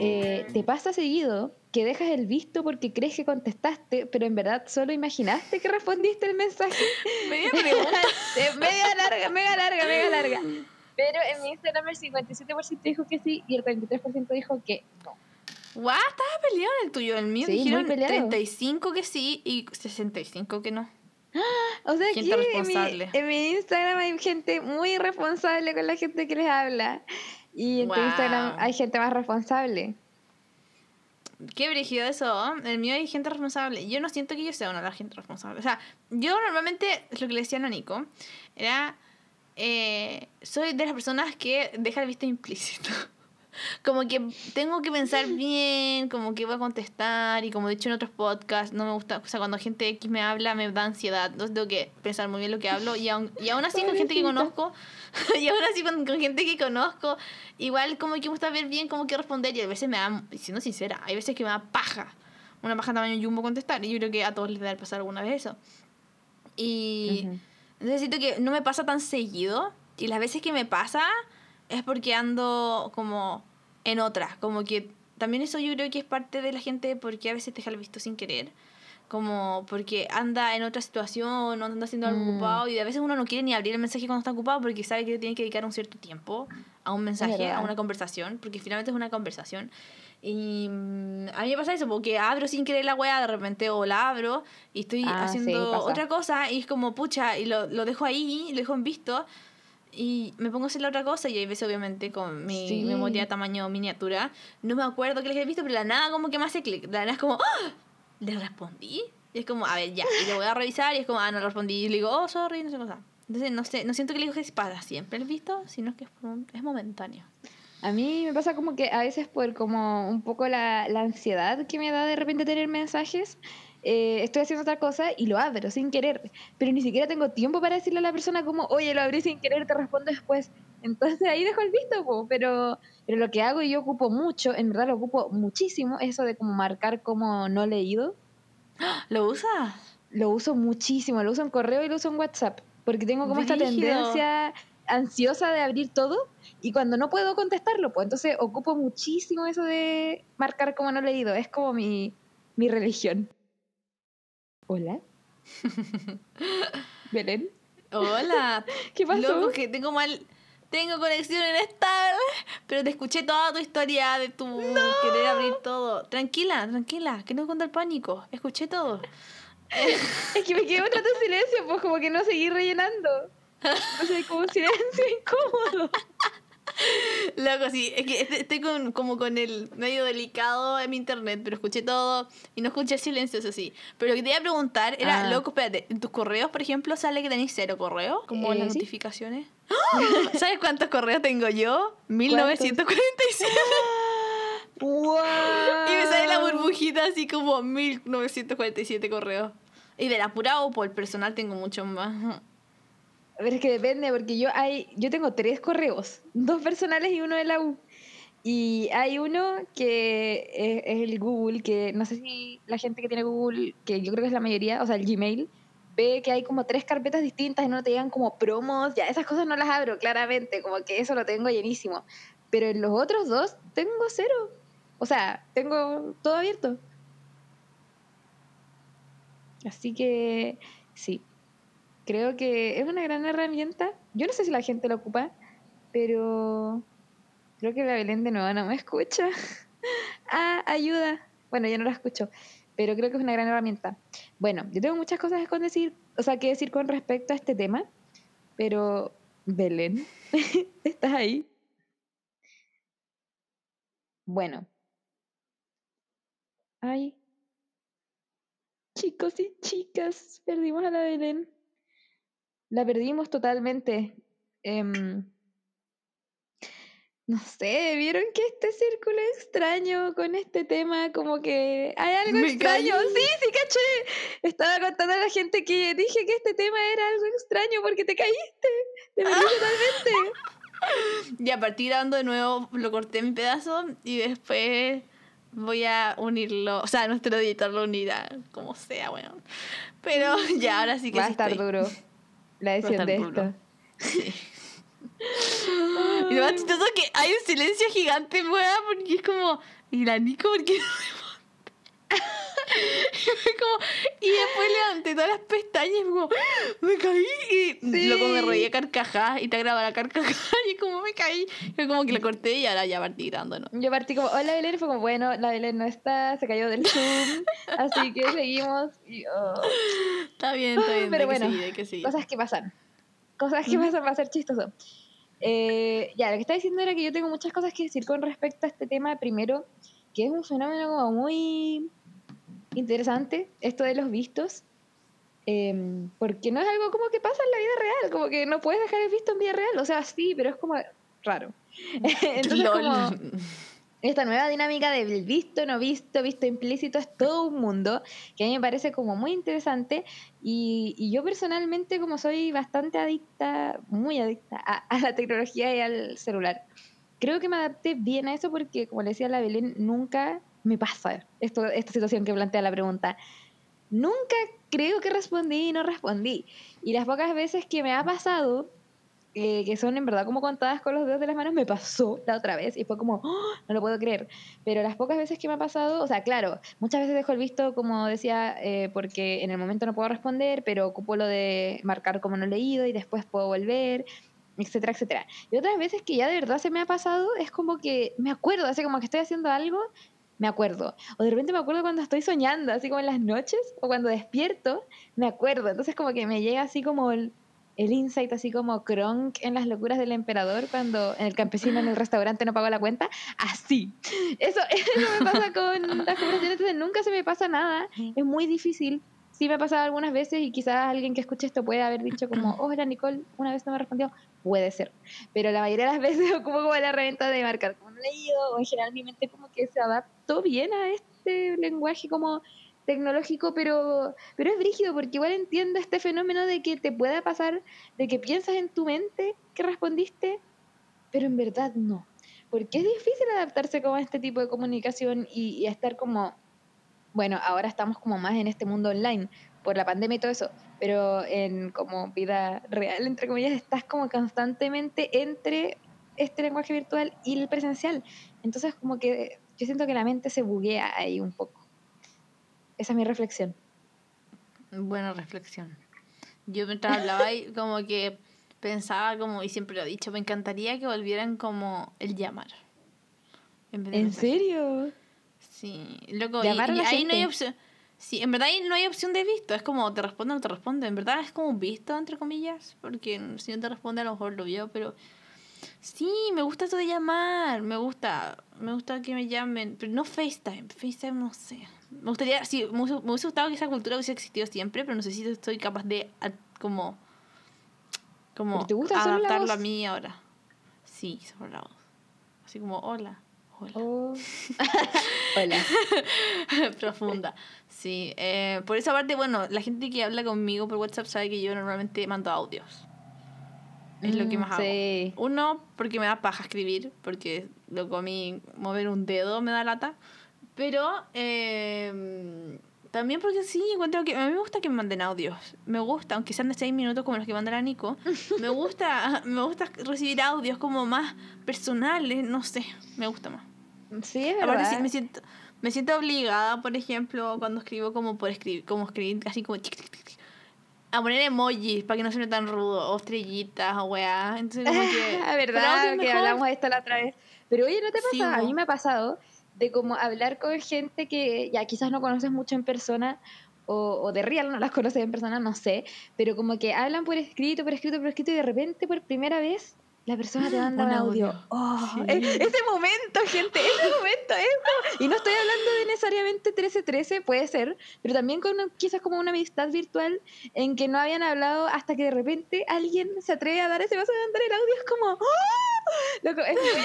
Eh, ¿Te pasa seguido que dejas el visto porque crees que contestaste, pero en verdad solo imaginaste que respondiste el mensaje? Media pregunta. Media larga, mega larga, mega larga. Pero en mi Instagram el 57% dijo que sí y el 43% dijo que no. Guau, estaba peleado el tuyo. El mío Sí, dijeron peleado. 35 que sí y 65 que no. O sea, Gente aquí en mi, en mi Instagram hay gente muy responsable con la gente que les habla. Y en tu. Instagram hay gente más responsable. qué brígido eso. El mío hay gente responsable. Yo no siento que yo sea una de las gente responsable. O sea, yo normalmente, lo que le decía a Nico, era. Eh, soy de las personas que deja el visto implícito. Como que tengo que pensar bien, como que voy a contestar y como he dicho en otros podcasts, no me gusta, o sea, cuando gente X me habla me da ansiedad, entonces tengo que pensar muy bien lo que hablo y aún, y aún así con gente que conozco, y aún así con, con gente que conozco, igual como que me gusta ver bien como que responder y a veces me da, siendo sincera, hay veces que me da paja, una paja tamaño jumbo contestar y yo creo que a todos les debe pasar alguna vez eso. Y Ujú. entonces siento que no me pasa tan seguido y las veces que me pasa es porque ando como en otra, como que también eso yo creo que es parte de la gente porque a veces te deja el visto sin querer, como porque anda en otra situación o anda haciendo algo Mm. ocupado y a veces uno no quiere ni abrir el mensaje cuando está ocupado porque sabe que tiene que dedicar un cierto tiempo a un mensaje, a una conversación, porque finalmente es una conversación. Y mm, a mí me pasa eso, porque abro sin querer la weá de repente o la abro y estoy Ah, sí, haciendo pasa. otra cosa y es como pucha y lo, lo dejo ahí, lo dejo en visto y me pongo a hacer la otra cosa y hay veces obviamente con mi Sí. memoria tamaño miniatura no me acuerdo que les he visto pero la nada como que me hace clic, la nada es como ¡Ah! ¿le respondí? Y es como, a ver, ya, y lo voy a revisar y es como, ah, no respondí y le digo, oh, sorry, no sé cosa. Entonces, no sé, no siento que le digo que es para siempre el visto, sino que es, es momentáneo. A mí me pasa como que a veces por como un poco la, la ansiedad que me da de repente tener mensajes, eh, estoy haciendo otra cosa y lo abro sin querer, pero ni siquiera tengo tiempo para decirle a la persona como, oye, lo abrí sin querer, te respondo después. Entonces ahí dejo el visto, po. pero, pero lo que hago y yo ocupo mucho, en verdad lo ocupo muchísimo, eso de como marcar como no leído. ¿Lo usas? Lo uso muchísimo, lo uso en correo y lo uso en WhatsApp, porque tengo como esta tendencia ansiosa de abrir todo y cuando no puedo contestarlo, pues entonces ocupo muchísimo eso de marcar como no leído, es como mi, mi religión. Hola. Belén, Hola. ¿qué pasó? Loco, que tengo mal. Tengo conexión inestable, pero te escuché toda tu historia de tu querer abrir todo. Tranquila, tranquila, que no contra el pánico. Escuché todo. Es que me quedé un rato en silencio, pues como que no seguí rellenando. O sea, como un silencio incómodo. Loco, sí, es que est- estoy con, como con el medio delicado en mi internet, pero escuché todo y no escuché silencio, eso sí. Pero lo que te iba a preguntar era, Ah. loco, espérate, ¿en tus correos, por ejemplo, sale que tenéis cero correos? Como Eh, las sí. notificaciones. ¡Ah! ¿Sabes cuántos correos tengo yo? 1947. ¡Wow! Y me sale la burbujita así como 1947 correos. Y del apurado por el personal tengo mucho más. Pero es que depende, porque yo hay, yo tengo tres correos, dos personales y uno de la U. Y hay uno que es, es el Google, que no sé si la gente que tiene Google, que yo creo que es la mayoría, o sea, el Gmail, ve que hay como tres carpetas distintas y no te llegan como promos, ya esas cosas no las abro, claramente, como que eso lo tengo llenísimo. Pero en los otros dos tengo cero. O sea, tengo todo abierto. Así que sí, creo que es una gran herramienta. Yo no sé si la gente la ocupa, pero creo que la Belén de nuevo no me escucha. ah, ayuda. Bueno, yo no la escucho, pero creo que es una gran herramienta. Bueno, yo tengo muchas cosas con decir, o sea, que decir con respecto a este tema, pero Belén, ¿estás ahí? Bueno. Ay. Chicos y chicas, perdimos a la Belén. La perdimos totalmente. Em, no sé, ¿vieron que este círculo extraño con este tema? Como que hay algo Me extraño. caí. Sí, sí, caché. Estaba contando a la gente que dije que este tema era algo extraño porque te caíste. Te perdí totalmente. Y a partir dando de nuevo lo corté en pedazo y después voy a unirlo. O sea, nuestro editor lo unirá, como sea, bueno. Pero ya, ahora sí que Va a sí estar estoy. duro la estar de esto. Sí. Y lo más chistoso que hay un silencio gigante, weá, porque es como, ¿y la Nico por qué no me monta? y, fue como, y después levanté todas las pestañas y como, me caí. Y Sí. luego me reía carcajada y te grababa la carcajada y como me caí. Y fue como que lo corté y ahora ya partí dándonos. Yo partí como, hola Belén, y fue como, bueno, la Belén no está, se cayó del Zoom, así que seguimos. Y, oh, Está bien, está bien. Pero hay bueno, que seguir, hay que seguir. cosas que pasan. Cosas que pasan va a ser chistoso. Eh, ya, lo que estaba diciendo era que yo tengo muchas cosas que decir con respecto a este tema. Primero, que es un fenómeno como muy interesante, esto de los vistos, em, porque no es algo como que pasa en la vida real, como que no puedes dejar el visto en vida real, o sea, sí, pero es como raro. Entonces, como esta nueva dinámica del visto, no visto, visto implícito, es todo un mundo que a mí me parece como muy interesante y, y yo personalmente como soy bastante adicta, muy adicta a, a, la tecnología y al celular, creo que me adapté bien a eso porque como le decía la Belén, nunca me pasa esta situación que plantea la pregunta. Nunca creo que respondí y no respondí. Y las pocas veces que me ha pasado, eh, que son en verdad como contadas con los dedos de las manos, me pasó la otra vez y fue como, ¡Oh! no lo puedo creer. Pero las pocas veces que me ha pasado, o sea, claro, muchas veces dejo el visto, como decía, eh, porque en el momento no puedo responder, pero ocupo lo de marcar como no leído y después puedo volver etcétera, etcétera. Y otras veces que ya de verdad se me ha pasado, es como que me acuerdo, así como que estoy haciendo algo me acuerdo. O de repente me acuerdo cuando estoy soñando, así como en las noches, o cuando despierto, me acuerdo. Entonces como que me llega así como el, el insight, así como Kronk en las locuras del emperador, cuando en el campesino en el restaurante no pagó la cuenta. Así. Eso, eso me pasa con las conversaciones, entonces nunca se me pasa nada. Es muy difícil. Sí me ha pasado algunas veces y quizás alguien que escuche esto puede haber dicho como, hola Nicole, una vez no me respondió. Puede ser. Pero la mayoría de las veces como como la reventa de marcar como no leído o en general mi mente como que se adaptó bien a este lenguaje como tecnológico, pero, pero es brígido porque igual entiendo este fenómeno de que te pueda pasar, de que piensas en tu mente que respondiste, pero en verdad no. Porque es difícil adaptarse como a este tipo de comunicación y, y estar como, bueno, ahora estamos como más en este mundo online por la pandemia y todo eso, pero en como vida real, entre comillas, estás como constantemente entre este lenguaje virtual y el presencial. Entonces como que yo siento que la mente se buguea ahí un poco. Esa es mi reflexión. Buena reflexión. Yo mientras hablaba y como que pensaba como, y siempre lo he dicho, me encantaría que volvieran como el llamar. En, ¿En serio? Sí, loco, y, y ahí no hay opción. Sí, en verdad ahí no hay opción de visto, es como te responde o no te responde. En verdad es como visto, entre comillas, porque si no te responde a lo mejor lo vio, pero Sí, me gusta eso de llamar, me gusta, me gusta que me llamen, pero no FaceTime, FaceTime no sé. Me gustaría, sí, me, hubiese gustado que esa cultura hubiese existido siempre, pero no sé si estoy capaz de como como adaptarlo a mí ahora. Sí, solo la voz. Así como hola. Hola. Oh. hola. Profunda. Sí. Eh, por esa parte, bueno, la gente que habla conmigo por WhatsApp sabe que yo normalmente mando audios. Es lo que mm, más hago. Uno, porque me da paja escribir, porque lo comí, mover un dedo me da lata. Pero eh, también porque sí, encuentro que a mí me gusta que me manden audios. Me gusta, aunque sean de seis minutos como los que mandará Nico. me gusta, me gusta recibir audios como más personales, no sé, me gusta más. Sí, es verdad. sí, me siento, me siento obligada, por ejemplo, cuando escribo como por escribir, como escribir así como a poner emojis para que no suene tan rudo, o estrellitas, o weá. Entonces, como que. La verdad, que hablamos de esto la otra vez. Pero oye, ¿no te pasa? a mí me ha pasado de como hablar con gente que ya quizás no conoces mucho en persona, o, o de real no las conoces en persona, no sé, pero como que hablan por escrito, por escrito, por escrito, y de repente por primera vez la persona te manda un, audio. Oh, ese momento, gente, ese momento es Y no estoy hablando de necesariamente 1313, puede ser, pero también con quizás como una amistad virtual en que no habían hablado hasta que de repente alguien se atreve a dar ese paso de mandar el audio. Es como, ¡Oh! Loco, es muy, es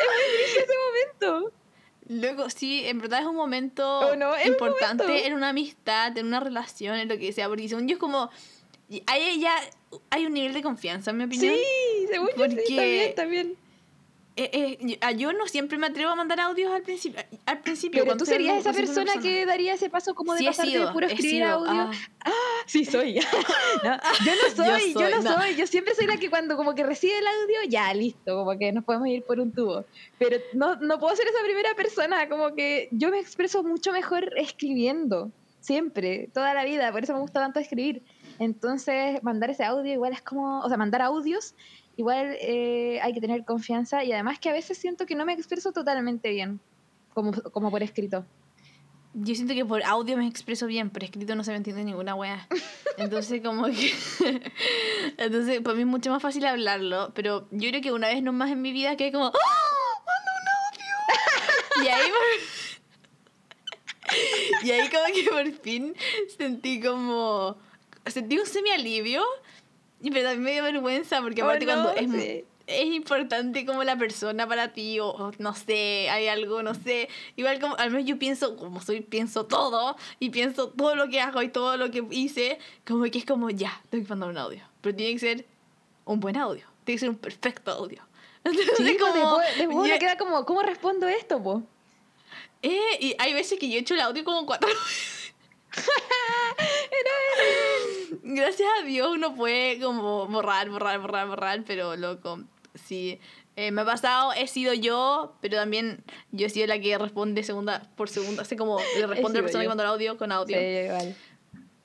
muy ese momento. Luego, sí, en verdad es un momento oh, importante en una amistad, en una relación, en lo que sea, porque según yo es como hay ya hay un nivel de confianza, en mi opinión. Sí, según porque, sí, también, también. Eh, eh, yo no siempre me atrevo a mandar audios al principio. Al principio Pero tú serías esa persona, que daría ese paso como de sí, pasar de puro escribir audio. Ah. ah. sí soy. no, yo no soy, yo, no, soy. Yo siempre soy la que cuando como que recibe el audio, ya, listo, como que nos podemos ir por un tubo. Pero no, no puedo ser esa primera persona, como que yo me expreso mucho mejor escribiendo. Siempre, toda la vida, por eso me gusta tanto escribir. Entonces, mandar ese audio igual es como, o sea, mandar audios, igual eh, hay que tener confianza y además que a veces siento que no me expreso totalmente bien, como, como por escrito. Yo siento que por audio me expreso bien, por escrito no se me entiende ninguna wea. Entonces, como que. Entonces, para mí es mucho más fácil hablarlo. Pero yo creo que una vez nomás en mi vida que como. ¡Oh! ¡Manda un audio! Y ahí como que por fin sentí como... Sentí un semi-alivio. Y pero también me dio vergüenza porque Oh, aparte cuando no, es, sí. es importante como la persona para ti o, o no sé, hay algo, no sé. Igual como, al menos yo pienso, como soy, pienso todo y pienso todo lo que hago y todo lo que hice, como que es como, ya, tengo que mandar un audio. Pero tiene que ser un buen audio, tiene que ser un perfecto audio. Entonces, Sí, pues, como, después, después ya- queda como, ¿cómo respondo esto, po? eh, y hay veces que yo he hecho el audio como cuatro veces. Gracias a Dios uno puede como borrar, borrar, borrar, borrar, pero loco, sí. Eh, me ha pasado, he sido yo, pero también yo he sido la que responde segunda por segunda, así como le responde a la persona que yo. manda el audio con audio. Sí, igual.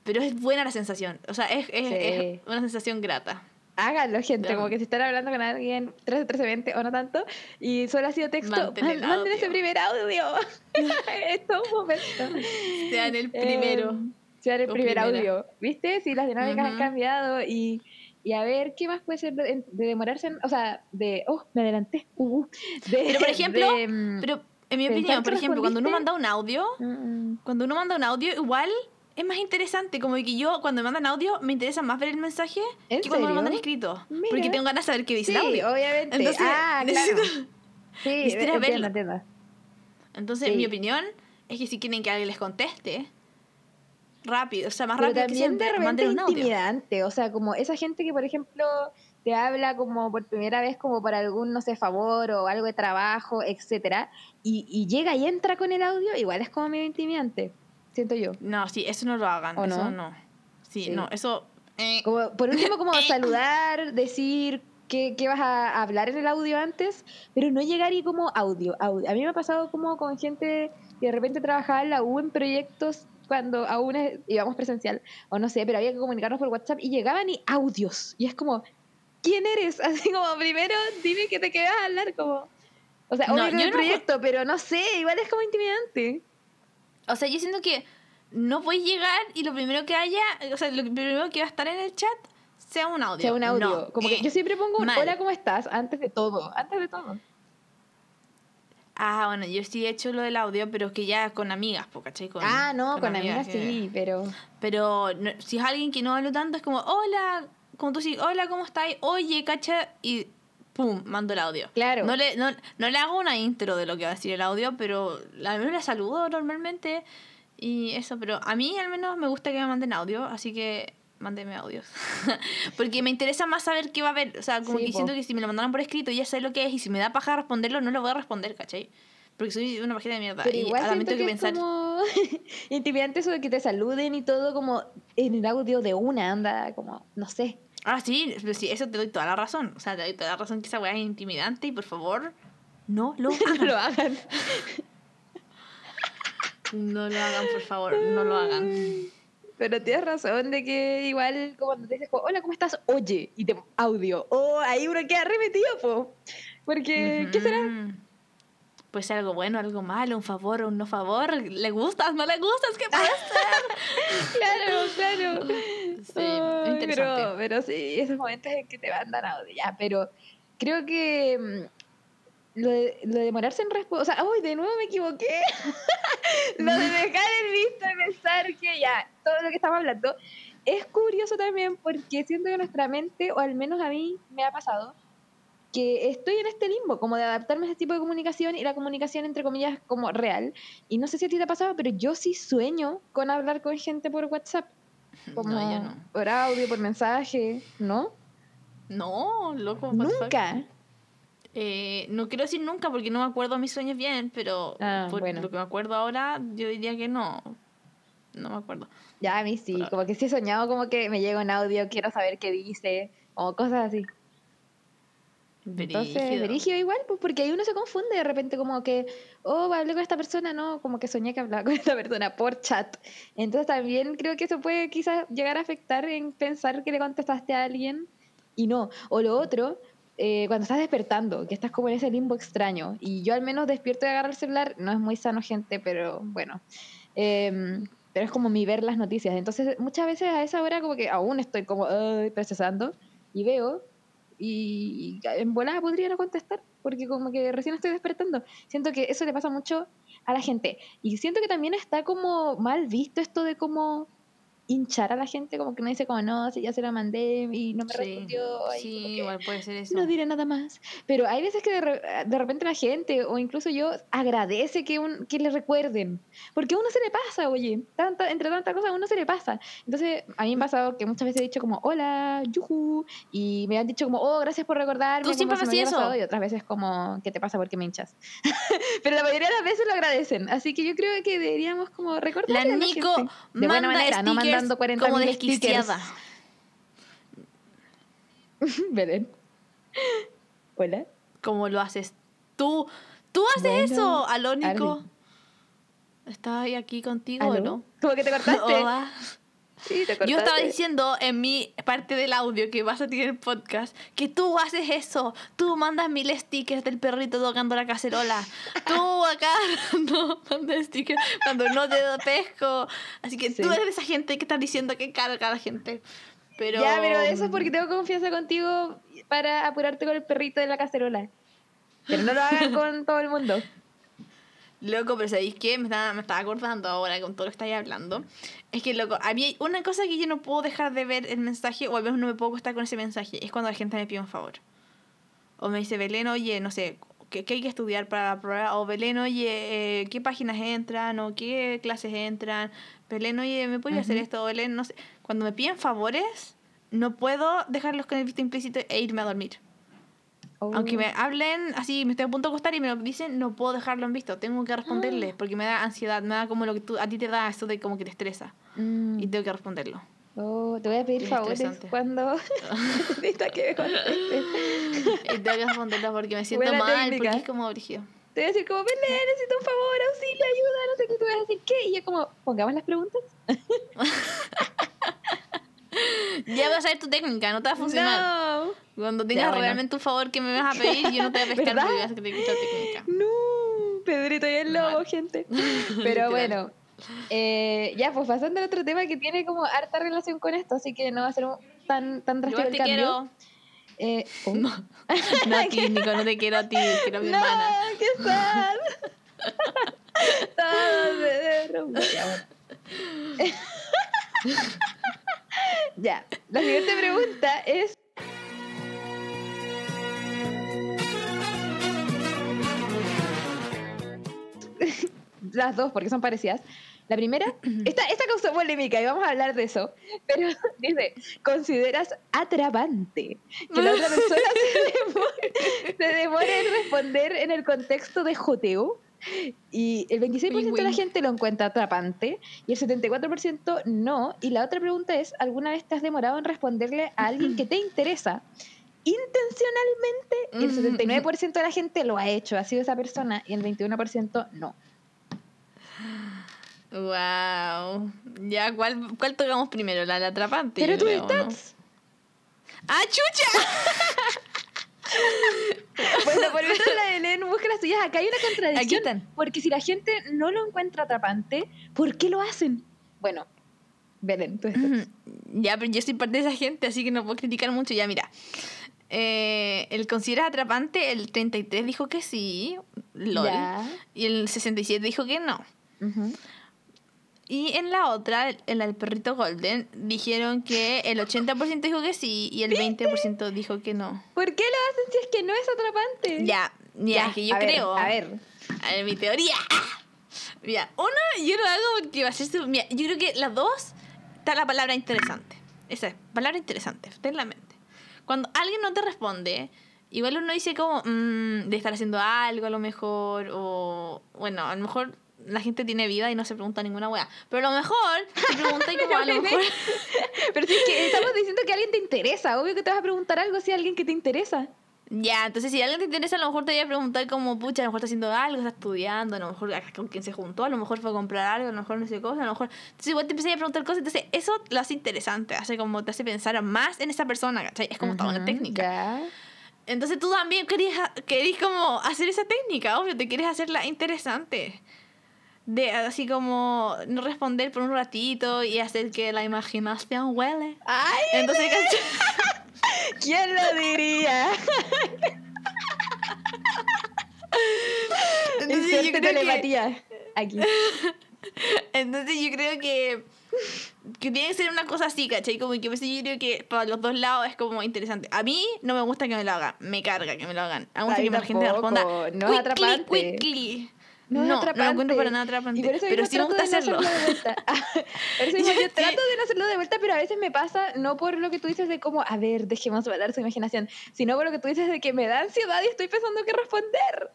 Pero es buena la sensación, o sea, es, es, Sí. es una sensación grata. Háganlo, gente, como que si están hablando con alguien 13 13 o no tanto, y solo ha sido texto, manden ese primer audio. es todo un momento. Sean el primero. Eh, sean el primer audio. ¿Viste? Si las dinámicas han Ujú. cambiado y, y a ver, ¿qué más puede ser de, de demorarse? o sea, de. Oh, me adelanté. Uh, uh. de, Pero, por ejemplo, de, mm, Pero en mi ¿Pensar opinión, por ejemplo, cuando uno manda un audio, mm, cuando uno manda un audio, igual es más interesante. Como que yo, cuando me mandan audio, me interesa más ver el mensaje ¿En que cuando me mandan serio? escrito. Mira. Porque tengo ganas de saber qué dice Sí, el audio. obviamente. Entonces, ah, necesito- claro. Sí, necesito entiendo, verlo. entiendo. Entonces, Sí. mi opinión es que si quieren que alguien les conteste, rápido, o sea, más Pero rápido que también de siempre, repente un audio. intimidante, o sea, como esa gente que, por ejemplo, te habla como por primera vez como por algún, no sé, favor o algo de trabajo, etcétera, y, y llega y entra con el audio, igual es como medio intimidante, siento yo. No, sí, eso no lo hagan. ¿O eso no? no. Sí, Sí. no, eso. eh, Como, por último, como saludar, decir qué, qué vas a hablar en el audio antes, pero no llegar y como audio, audio. A mí me ha pasado como con gente que de repente trabajaba en la U en proyectos cuando aún íbamos presencial, o no sé, pero había que comunicarnos por WhatsApp y llegaban y audios. Y es como, ¿quién eres? Así como, primero dime que te quedas a hablar, como... O sea, No, obvio yo el no- proyecto, pero no sé, igual es como intimidante. O sea, yo siento que no puedes llegar y lo primero que haya, o sea, lo primero que va a estar en el chat sea un audio. Sea, un audio. No, como que eh, yo siempre pongo un mal. hola, ¿cómo estás? Antes de todo, antes de todo. Ah, bueno, yo sí he hecho lo del audio, pero que ya con amigas, po, ¿cachai? Con, ah, no, con, amigas, que- sí, pero... Pero no- si es alguien que no hablo tanto, es como, hola, como tú sí, hola, ¿cómo estáis? Oye, cacha, y pum, mando el audio. Claro. No le, no, no le hago una intro de lo que va a decir el audio, pero al menos la saludo normalmente. Y eso, pero a mí al menos me gusta que me manden audio, así que mándenme audios. Porque me interesa más saber qué va a haber. O sea, como Sí, que po. siento que si me lo mandaron por escrito ya sé lo que es y si me da paja responderlo, no lo voy a responder, ¿cachai? Porque soy una página de mierda. Pero y igual siento que, que pensar. es como intimidante eso de que te saluden y todo como en el audio de una, anda, como, no sé. Ah, sí, pero sí, eso te doy toda la razón. O sea, te doy toda la razón que esa weá es intimidante y por favor, no lo no hagan. lo hagan. no lo hagan, por favor, no lo hagan. Pero tienes razón de que igual como cuando te dices, hola, ¿cómo estás? Oye, y te audio. O ahí uno queda remetido, po. Porque, ¿qué será? Ujú. Puede ser algo bueno, algo malo, un favor o un no favor. ¿Le gustas? ¿No le gustas? ¿Qué puede ser? Claro, claro. Sí, Ay, interesante. Pero, pero sí, esos momentos en que te mandan audio, ya, pero creo que mm, lo de, lo de demorarse en responder, o sea, uy, de nuevo me equivoqué. lo de dejar el visto y pensar que ya, todo lo que estamos hablando, es curioso también porque siento que nuestra mente, o al menos a mí me ha pasado, que estoy en este limbo, como de adaptarme a ese tipo de comunicación y la comunicación, entre comillas, como real. Y no sé si a ti te ha pasado, pero yo sí sueño con hablar con gente por WhatsApp. Como No, yo no. por audio, por mensaje, ¿no? No, loco. Nunca. Eh, no quiero decir nunca porque no me acuerdo mis sueños bien, pero Ah, por bueno. lo que me acuerdo ahora, yo diría que no. No me acuerdo. Ya a mí sí, como que sí he soñado como que me llega un audio, quiero saber qué dice, o cosas así. Entonces, Brígido. brígido igual, pues porque ahí uno se confunde de repente como que, oh, hablé con esta persona, no, como que soñé que hablaba con esta persona por chat. Entonces también creo que eso puede quizás llegar a afectar en pensar que le contestaste a alguien y no. O lo otro, eh, cuando estás despertando, que estás como en ese limbo extraño, y yo al menos despierto y agarro el celular, no es muy sano gente, pero bueno. Em, pero es como mi ver las noticias. Entonces muchas veces a esa hora como que aún estoy como procesando y veo y en volada podría no contestar porque como que recién estoy despertando. Siento que eso le pasa mucho a la gente. Y siento que también está como mal visto esto de como hinchar a la gente, como que no dice como, no, si ya se la mandé y no me Sí, respondió. ahí sí, igual puede ser eso. No diré nada más. Pero hay veces que de, re- de repente la gente, o incluso yo, agradece que, un, que le recuerden. Porque a uno se le pasa, oye. Tanta, entre tantas cosas a uno se le pasa. Entonces, a mí me ha pasado que muchas veces he dicho como, hola, yuju. Y me han dicho como, oh, gracias por recordarme. Tú siempre me eso. pasado", Y otras veces como, ¿qué te pasa porque me hinchas? Pero la mayoría de las veces lo agradecen. Así que yo creo que deberíamos como recordar La a la Nico gente. De buena manera, no stickers mandando 40 como desquiciada. Belén. Hola. Como lo haces tú. Tú haces Bueno, eso, aló Nico. Arby. ¿Estás ahí aquí contigo o no? ¿Cómo que te cortaste? Sí, te. Yo estaba diciendo en mi parte del audio que vas a tener el podcast que tú haces eso. Tú mandas mil stickers del perrito tocando la cacerola. Tú acá no mandas stickers cuando no te da pesco. Así que Sí. tú eres de esa gente que está diciendo que carga a la gente. Pero, Ya, pero eso es porque tengo confianza contigo para apurarte con el perrito de la cacerola. Pero no lo hagan con todo el mundo. Loco, pero ¿sabéis qué? Me estaba, me estaba acordando ahora con todo lo que estáis hablando. Es que, loco, a mí hay una cosa que yo no puedo dejar de ver el mensaje, o al menos no me puedo acostar con ese mensaje, es cuando la gente me pide un favor. O me dice, Belén, oye, no sé, ¿qué, qué hay que estudiar para la prueba? O Belén, oye, eh, ¿qué páginas entran? ¿O qué clases entran? Belén, oye, ¿me puedes hacer Ujú. esto? O Belén, no sé. Cuando me piden favores, no puedo dejarlos con el visto implícito e irme a dormir. Aunque Oh. me hablen así, me estoy a punto de acostar y me lo dicen, no puedo dejarlo en visto. Tengo que responderles porque me da ansiedad, me da como lo que tú, a ti te da eso de como que te estresa. Mm. Y tengo que responderlo. Oh, te voy a pedir favores cuando necesitas que me contestes. Y tengo que responderlo porque me siento Buena mal, técnica. porque es como brígido. Te voy a decir como, Belén, necesito un favor, auxilio, ayuda, no sé qué. Tú vas a decir, ¿qué? Y yo como, pongamos las preguntas. Ya vas a ver tu técnica, no te va a funcionar. No. Cuando tengas bueno. realmente un favor que me vas a pedir, yo no te voy a pescar porque vas a tener que técnica. No, Pedrito y el lobo, gente. Pero bueno, eh, ya, pues pasando al otro tema que tiene como harta relación con esto, así que no va a ser tan, tan drástico el te cambio. quiero. Eh, oh. No, no a ti, Nico, no te quiero a ti, quiero a mi No, hermana. qué sad. Ya, la siguiente pregunta es... Las dos, porque son parecidas. La primera, esta, esta causó polémica y vamos a hablar de eso. Pero dice, ¿consideras atrapante que la otra persona se demore, se demore en responder en el contexto de joteo? Y el 26% de la gente lo encuentra atrapante y el 74% no. Y la otra pregunta es, ¿alguna vez te has demorado en responderle a alguien que te interesa? Intencionalmente, y el Mm. 79% de la gente lo ha hecho, ha sido esa persona, y el 21% no. Wow. Ya, ¿cuál, cuál tocamos primero? La, la atrapante. Pero tú creo, ¿no? estás... ¡Ah, chucha! Bueno, por mientras la de Len busca las suyas, acá hay una Aquí contradicción. están. Porque si la gente no lo encuentra atrapante, ¿por qué lo hacen? Bueno, Belén, tú estás. Ya, pero yo soy parte de esa gente, así que no puedo criticar mucho. Ya, mira. Eh, el consideras atrapante, el 33 dijo que sí, LOL. Ya. Y el 67 dijo que no. Ujú. Y en la otra, en la del perrito Golden, dijeron que el 80% dijo que sí y el 20% dijo que no. ¿Por qué lo hacen si es que no es atrapante? Ya, ya, que yo a ver, creo. a ver. A ver, mi teoría. Mira, una, yo lo hago porque va a ser. Mira, yo creo que las dos está la palabra interesante. Esa es, palabra interesante, ten en la mente. Cuando alguien no te responde, igual uno dice como, mm, de estar haciendo algo a lo mejor, o bueno, a lo mejor la gente tiene vida y no se pregunta ninguna wea. Pero a lo mejor te pregunta y como a lo mejor. Pero si es que estamos diciendo que alguien te interesa, obvio que te vas a preguntar algo si alguien que te interesa. Ya, entonces si alguien te interesa, a lo mejor te voy a preguntar como, pucha, a lo mejor está haciendo algo, está estudiando, a lo mejor con quién se juntó, a lo mejor fue a comprar algo, a lo mejor no sé cosa, a lo mejor... Entonces igual te empecé a preguntar cosas, entonces eso lo hace interesante, hace como te hace pensar más en esa persona, ¿cachai? Es como toda una técnica. Ya. Entonces tú también querías, querías como hacer esa técnica, obvio, te quieres hacerla interesante. De así como no responder por un ratito y hacer que la imaginación huele. ¡Ay! Entonces. ¿Quién lo diría? Entonces yo creo que... telepatía. aquí. Entonces yo creo que, que tiene que ser una cosa así, ¿cachai? Como que veces yo creo que para los dos lados es como interesante. A mí no me gusta que me lo hagan, me carga que me lo hagan. Me gusta que la gente responda no es quickly, atrapante. quickly. No, no atrapante. lo encuentro para nada atrapante. Y por eso pero sí me gusta de no hacerlo. de vuelta. por eso mismo Yo yo sí. trato de no hacerlo de vuelta, pero a veces me pasa, no por lo que tú dices de como, a ver, dejemos volar su imaginación, sino por lo que tú dices de que me da ansiedad y estoy pensando qué responder.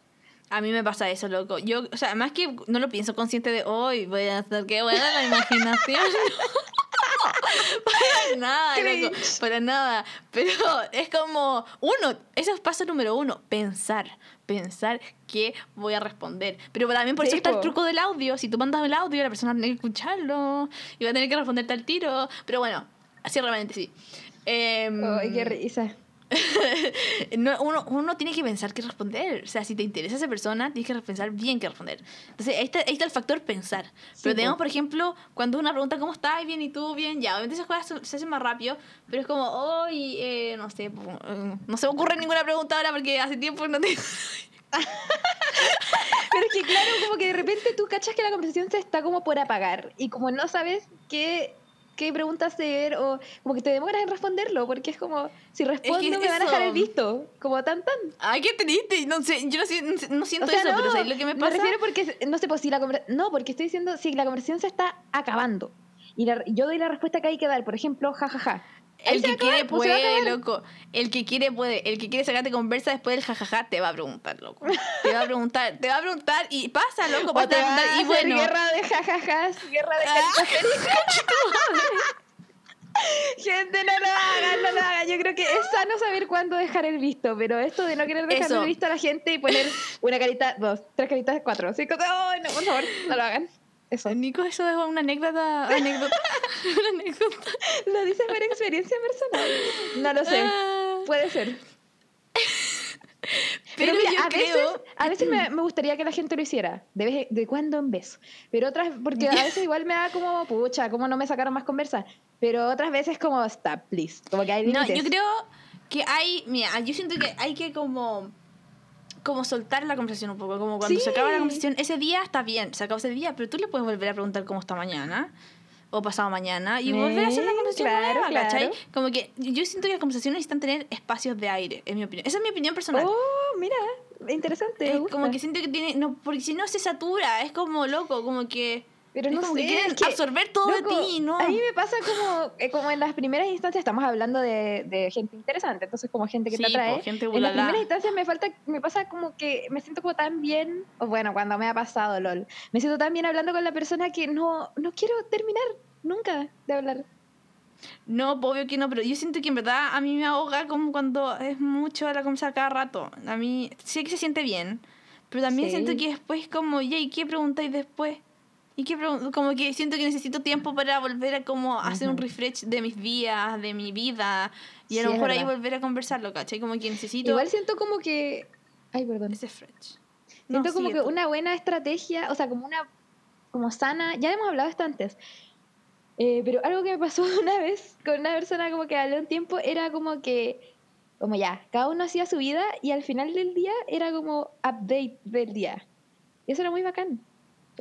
A mí me pasa eso, loco. Yo, o sea, más que no lo pienso consciente de hoy, voy a hacer que buena la imaginación. para nada, loco. Para nada. Pero es como, uno, ese es paso número uno, pensar. Pensar qué voy a responder. Pero también por eso está el truco del audio. Si tú mandas el audio, la persona va a tener que escucharlo y va a tener que responderte al tiro. Pero bueno, así realmente sí. Em, Ay, qué risa. no, uno, uno tiene que pensar qué responder. O sea, si te interesa esa persona, tienes que pensar bien qué responder. Entonces, ahí está, ahí está el factor pensar. Pero Sí, tenemos, po. por ejemplo, cuando una pregunta, ¿cómo estás? Bien, ¿y tú? Bien, ya. Obviamente esas cosas se- hacen más rápido, pero es como, hoy, eh, no sé, eh, no se me ocurre ninguna pregunta ahora porque hace tiempo no tengo. Pero es que claro, como que de repente tú cachas que la conversación se está como por apagar y como no sabes qué, qué pregunta hacer o como que te demoras en responderlo porque es como, si respondo me van a dejar el visto, como tan tan. Ay, qué triste. No sé, yo no, si- no siento O sea, eso, no, pero ¿sabes lo que me pasa? refiero porque, no sé, pues si la no, porque estoy diciendo, si la conversación se está acabando y la- yo doy la respuesta que hay que dar, por ejemplo, jajaja. Ahí El que acabar, quiere puede, loco. El que quiere puede. El que quiere sacarte conversa después del jajaja te va a preguntar, loco. Te va a preguntar, te va a preguntar y pasa, loco, O pasa, te te va a va a preguntar y bueno. guerra de jajajas, guerra de Ah. Gente, no lo hagan, no lo hagan. Yo creo que es sano saber cuándo dejar el visto, pero esto de no querer dejar Eso. el visto a la gente y poner una carita, dos, tres caritas, cuatro, cinco, ¡ay, no, por favor, no lo hagan. Eso. Nico, eso es una anécdota. anécdota una anécdota. Lo dice por experiencia personal. No lo sé. Ah. Puede ser. Pero, Pero, mira, yo a creo. veces, a veces me, me gustaría que la gente lo hiciera, de, vez, de cuando en vez. Pero otras, porque a veces igual me da como, pucha, ¿cómo no me sacaron más conversa? Pero otras veces como, stop, please. Como que hay No, yo creo que hay. Mira, yo siento que hay que como. Como soltar la conversación un poco. Como cuando Sí. se acaba la conversación, ese día está bien, se acabó ese día, pero tú le puedes volver a preguntar cómo está mañana. O pasado mañana. Y volver a hacer la conversación claro, nueva, ¿cachai? claro. Como que yo siento que las conversaciones necesitan tener espacios de aire, en mi opinión. Esa es mi opinión personal. Oh, mira, interesante. es como que siento que tiene. No, porque si no se satura, es como loco, como que. Pero es no como sé, que quieren es que, absorber todo loco, de ti, ¿no? A mí me pasa como, eh, como en las primeras instancias estamos hablando de, de gente interesante, entonces como gente que Sí, te atrae. po, gente en las primeras instancias me falta, me pasa como que me siento como tan bien, o bueno, cuando me ha pasado, lol, me siento tan bien hablando con la persona que no, no quiero terminar nunca de hablar. No, obvio que no, pero yo siento que en verdad a mí me ahoga como cuando es mucho la conversa cada rato. A mí sé que se siente bien, pero también Sí. siento que después como, ¿y qué preguntáis después? ¿Y pregun- Como que siento que necesito tiempo para volver a como hacer un refresh de mis días, de mi vida, y a Sí, lo es mejor ahí volver a conversarlo, ¿cachai? Como que necesito Igual siento como que, ay, perdón. ese fresh. Siento No, como sigue que tú. una buena estrategia, o sea, como una, como sana, ya hemos hablado esto antes, eh, pero algo que me pasó una vez con una persona como que hablé un tiempo era como que, como ya, cada uno hacía su vida y al final del día era como update del día. Y eso era muy bacán.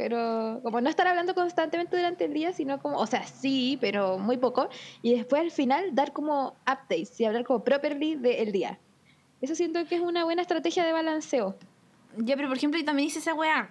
Pero como no estar hablando constantemente durante el día, sino como, o sea, sí, pero muy poco. Y después al final dar como updates y hablar como properly del día. Eso siento que es una buena estrategia de balanceo. Ya, pero por ejemplo, yo también hice esa weá.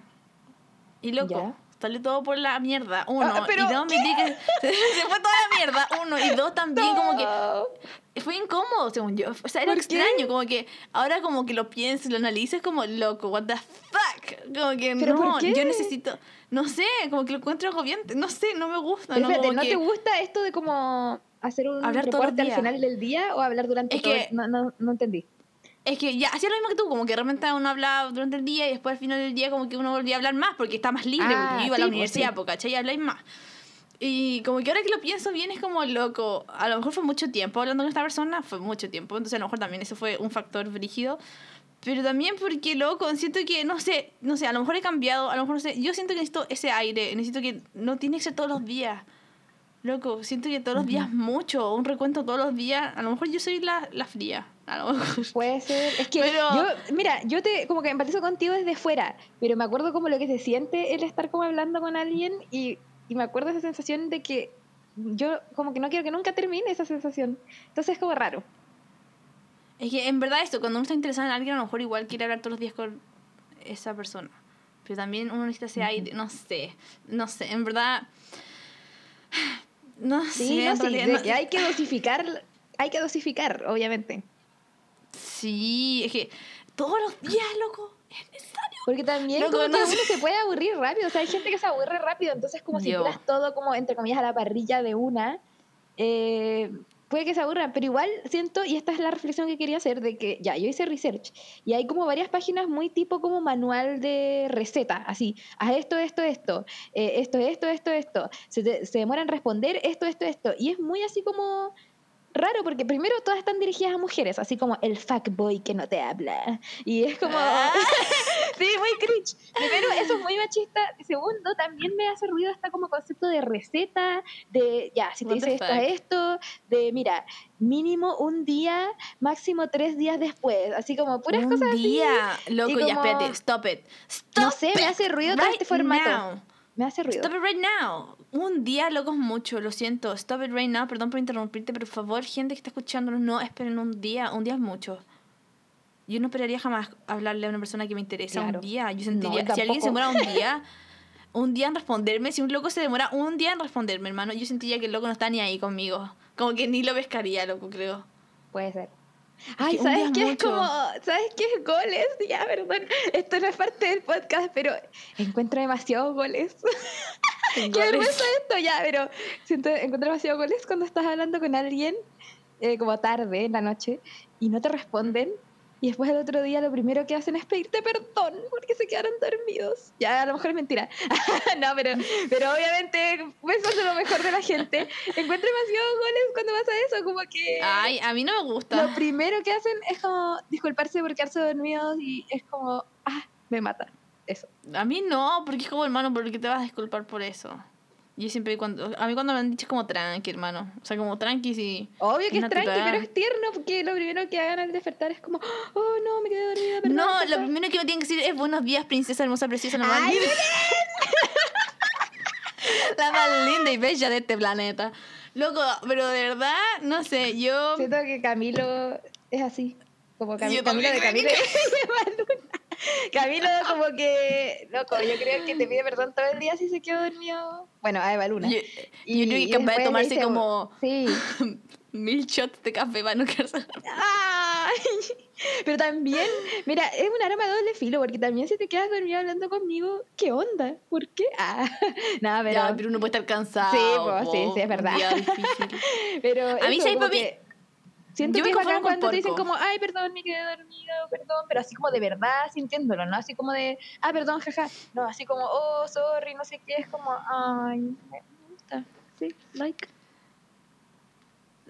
Y loco, Ya. Salió todo por la mierda. Uno, Ah, pero, y dos, me di que se fue toda la mierda. Uno, y dos, también como que fue incómodo, según yo. O sea, era ¿Por qué? extraño, como que ahora como que lo pienso, lo analizo, es como loco, what the fuck. Como que ¿Pero no, qué? yo necesito, no sé, como que lo encuentro agobiante, no sé, no me gusta. Pero no, espérate, ¿no que- te gusta esto de como hacer un Hablar reporte al final del día o hablar durante Es todo? que- No, no, no entendí. Es que ya hacía lo mismo que tú, como que de repente uno hablaba durante el día y después al final del día como que uno volvía a hablar más porque está más libre, Ah, porque yo iba a sí, la pues, universidad, sí. pues, ¿cachai? Y habláis más. Y como que ahora que lo pienso bien es como loco. A lo mejor fue mucho tiempo hablando con esta persona, fue mucho tiempo. Entonces a lo mejor también eso fue un factor brígido. Pero también porque, loco, siento que, no sé, no sé, a lo mejor he cambiado, a lo mejor no sé. Yo siento que necesito ese aire, necesito que no tiene que ser todos los días. Loco, siento que todos los días mucho, un recuento todos los días. A lo mejor yo soy la, la fría. Puede ser. Es que Pero- yo, mira, yo te como que empatizo contigo desde fuera, pero me acuerdo como lo que se siente el estar como hablando con alguien y, y me acuerdo esa sensación de que yo como que no quiero que nunca termine esa sensación. Entonces es como raro. Es que en verdad esto, cuando uno está interesado en alguien, a lo mejor igual quiere hablar todos los días con esa persona. Pero también uno necesita ese aire, no sé, no sé, en verdad... No Sí, sé, no, sí, realidad no- hay que dosificar, hay que dosificar, obviamente. Sí, es que todos los días, loco, es necesario. Porque también Loco, como no que uno se puede aburrir rápido. O sea, hay gente que se aburre rápido. Entonces, como si tiras todo como, entre comillas, a la parrilla de una, eh, puede que se aburran. Pero igual siento, y esta es la reflexión que quería hacer, de que ya, yo hice research. Y hay como varias páginas muy tipo como manual de receta. Así, haz esto, esto, esto. eh, esto, esto, esto, esto. Se, te- se demora en responder esto, esto, esto. Y es muy así como... Raro, porque primero todas están dirigidas a mujeres, así como el fuckboy que no te habla. Y es como... Ah. Sí, muy cringe. Primero, eso es muy machista. Segundo, también me hace ruido hasta como concepto de receta, de ya, si te dice esto a esto, de mira, mínimo un día, máximo tres días después. Así como puras Un cosas así. día, loco, ya, como- espérate, stop it. Stop No sé, me hace ruido todo right este formato. now. Me hace ruido. Stop it right now. Un día, loco, es mucho, lo siento. Stop it right now. Perdón por interrumpirte, pero por favor, gente que está escuchándonos, no esperen un día. Un día es mucho. Yo no esperaría jamás hablarle a una persona que me interesa Claro. un día. Yo No, sentiría, yo si alguien se demora un día, un día en responderme, si un loco se demora un día en responderme, hermano, yo sentiría que el loco no está ni ahí conmigo. Como que ni lo pescaría, loco, creo. Puede ser. Ay, ¿sabes es qué es como, ¿sabes qué es goles? Ya, perdón, esto no es parte del podcast, pero encuentro demasiados goles. Qué vergüenza esto, ya, pero siento, encuentro demasiados goles cuando estás hablando con alguien, eh, como tarde, en la noche, y no te responden, y después el otro día lo primero que hacen es pedirte perdón porque se quedaron dormidos. Ya, a lo mejor es mentira. no, pero, pero obviamente pensando lo mejor de la gente, encuentro demasiados goles cuando pasa eso, como que... Ay, a mí no me gusta. Lo primero que hacen es como disculparse por quedarse dormidos y es como, ah, me mata. Eso. A mí no, porque es como hermano, ¿por qué te vas a disculpar por eso? Yo siempre cuando a mí cuando me han dicho es como tranqui, hermano. O sea, como tranqui sí. Obvio que es Natural. tranqui, pero es tierno porque lo primero que hagan al despertar es como, oh no, me quedé dormida. Perdón, no, lo perdón". primero que me tienen que decir es buenos días, princesa hermosa, preciosa, más ¡Ay, la más linda y bella de este planeta. Loco, pero de verdad, no sé, yo Siento que Camilo es así. Como Yo Camilo de Camilo. Camilo como que, loco, yo creo que te pide perdón todo el día si se quedó dormido. Bueno, a Eva Luna. yo, Y- yo y capaz de tomarse dice, como Sí. mil shots de café para no quedarse. Ay, pero también, mira, es un arma de doble filo, porque también si te quedas dormido hablando conmigo, ¿qué onda? ¿Por qué? Ah, nada, pero, Ya, pero uno puede estar cansado. Sí, pues, sí, sí, es verdad. pero A mí, eso, ¿sabes, como papi? que Siento Yo que es bacán cuando te dicen como, ay, perdón, me quedé dormido, perdón, pero así como de verdad sintiéndolo, ¿no? Así como de, ah, perdón, jaja. No, así como, oh, sorry, no sé qué, es como, ay, me gusta, sí, like.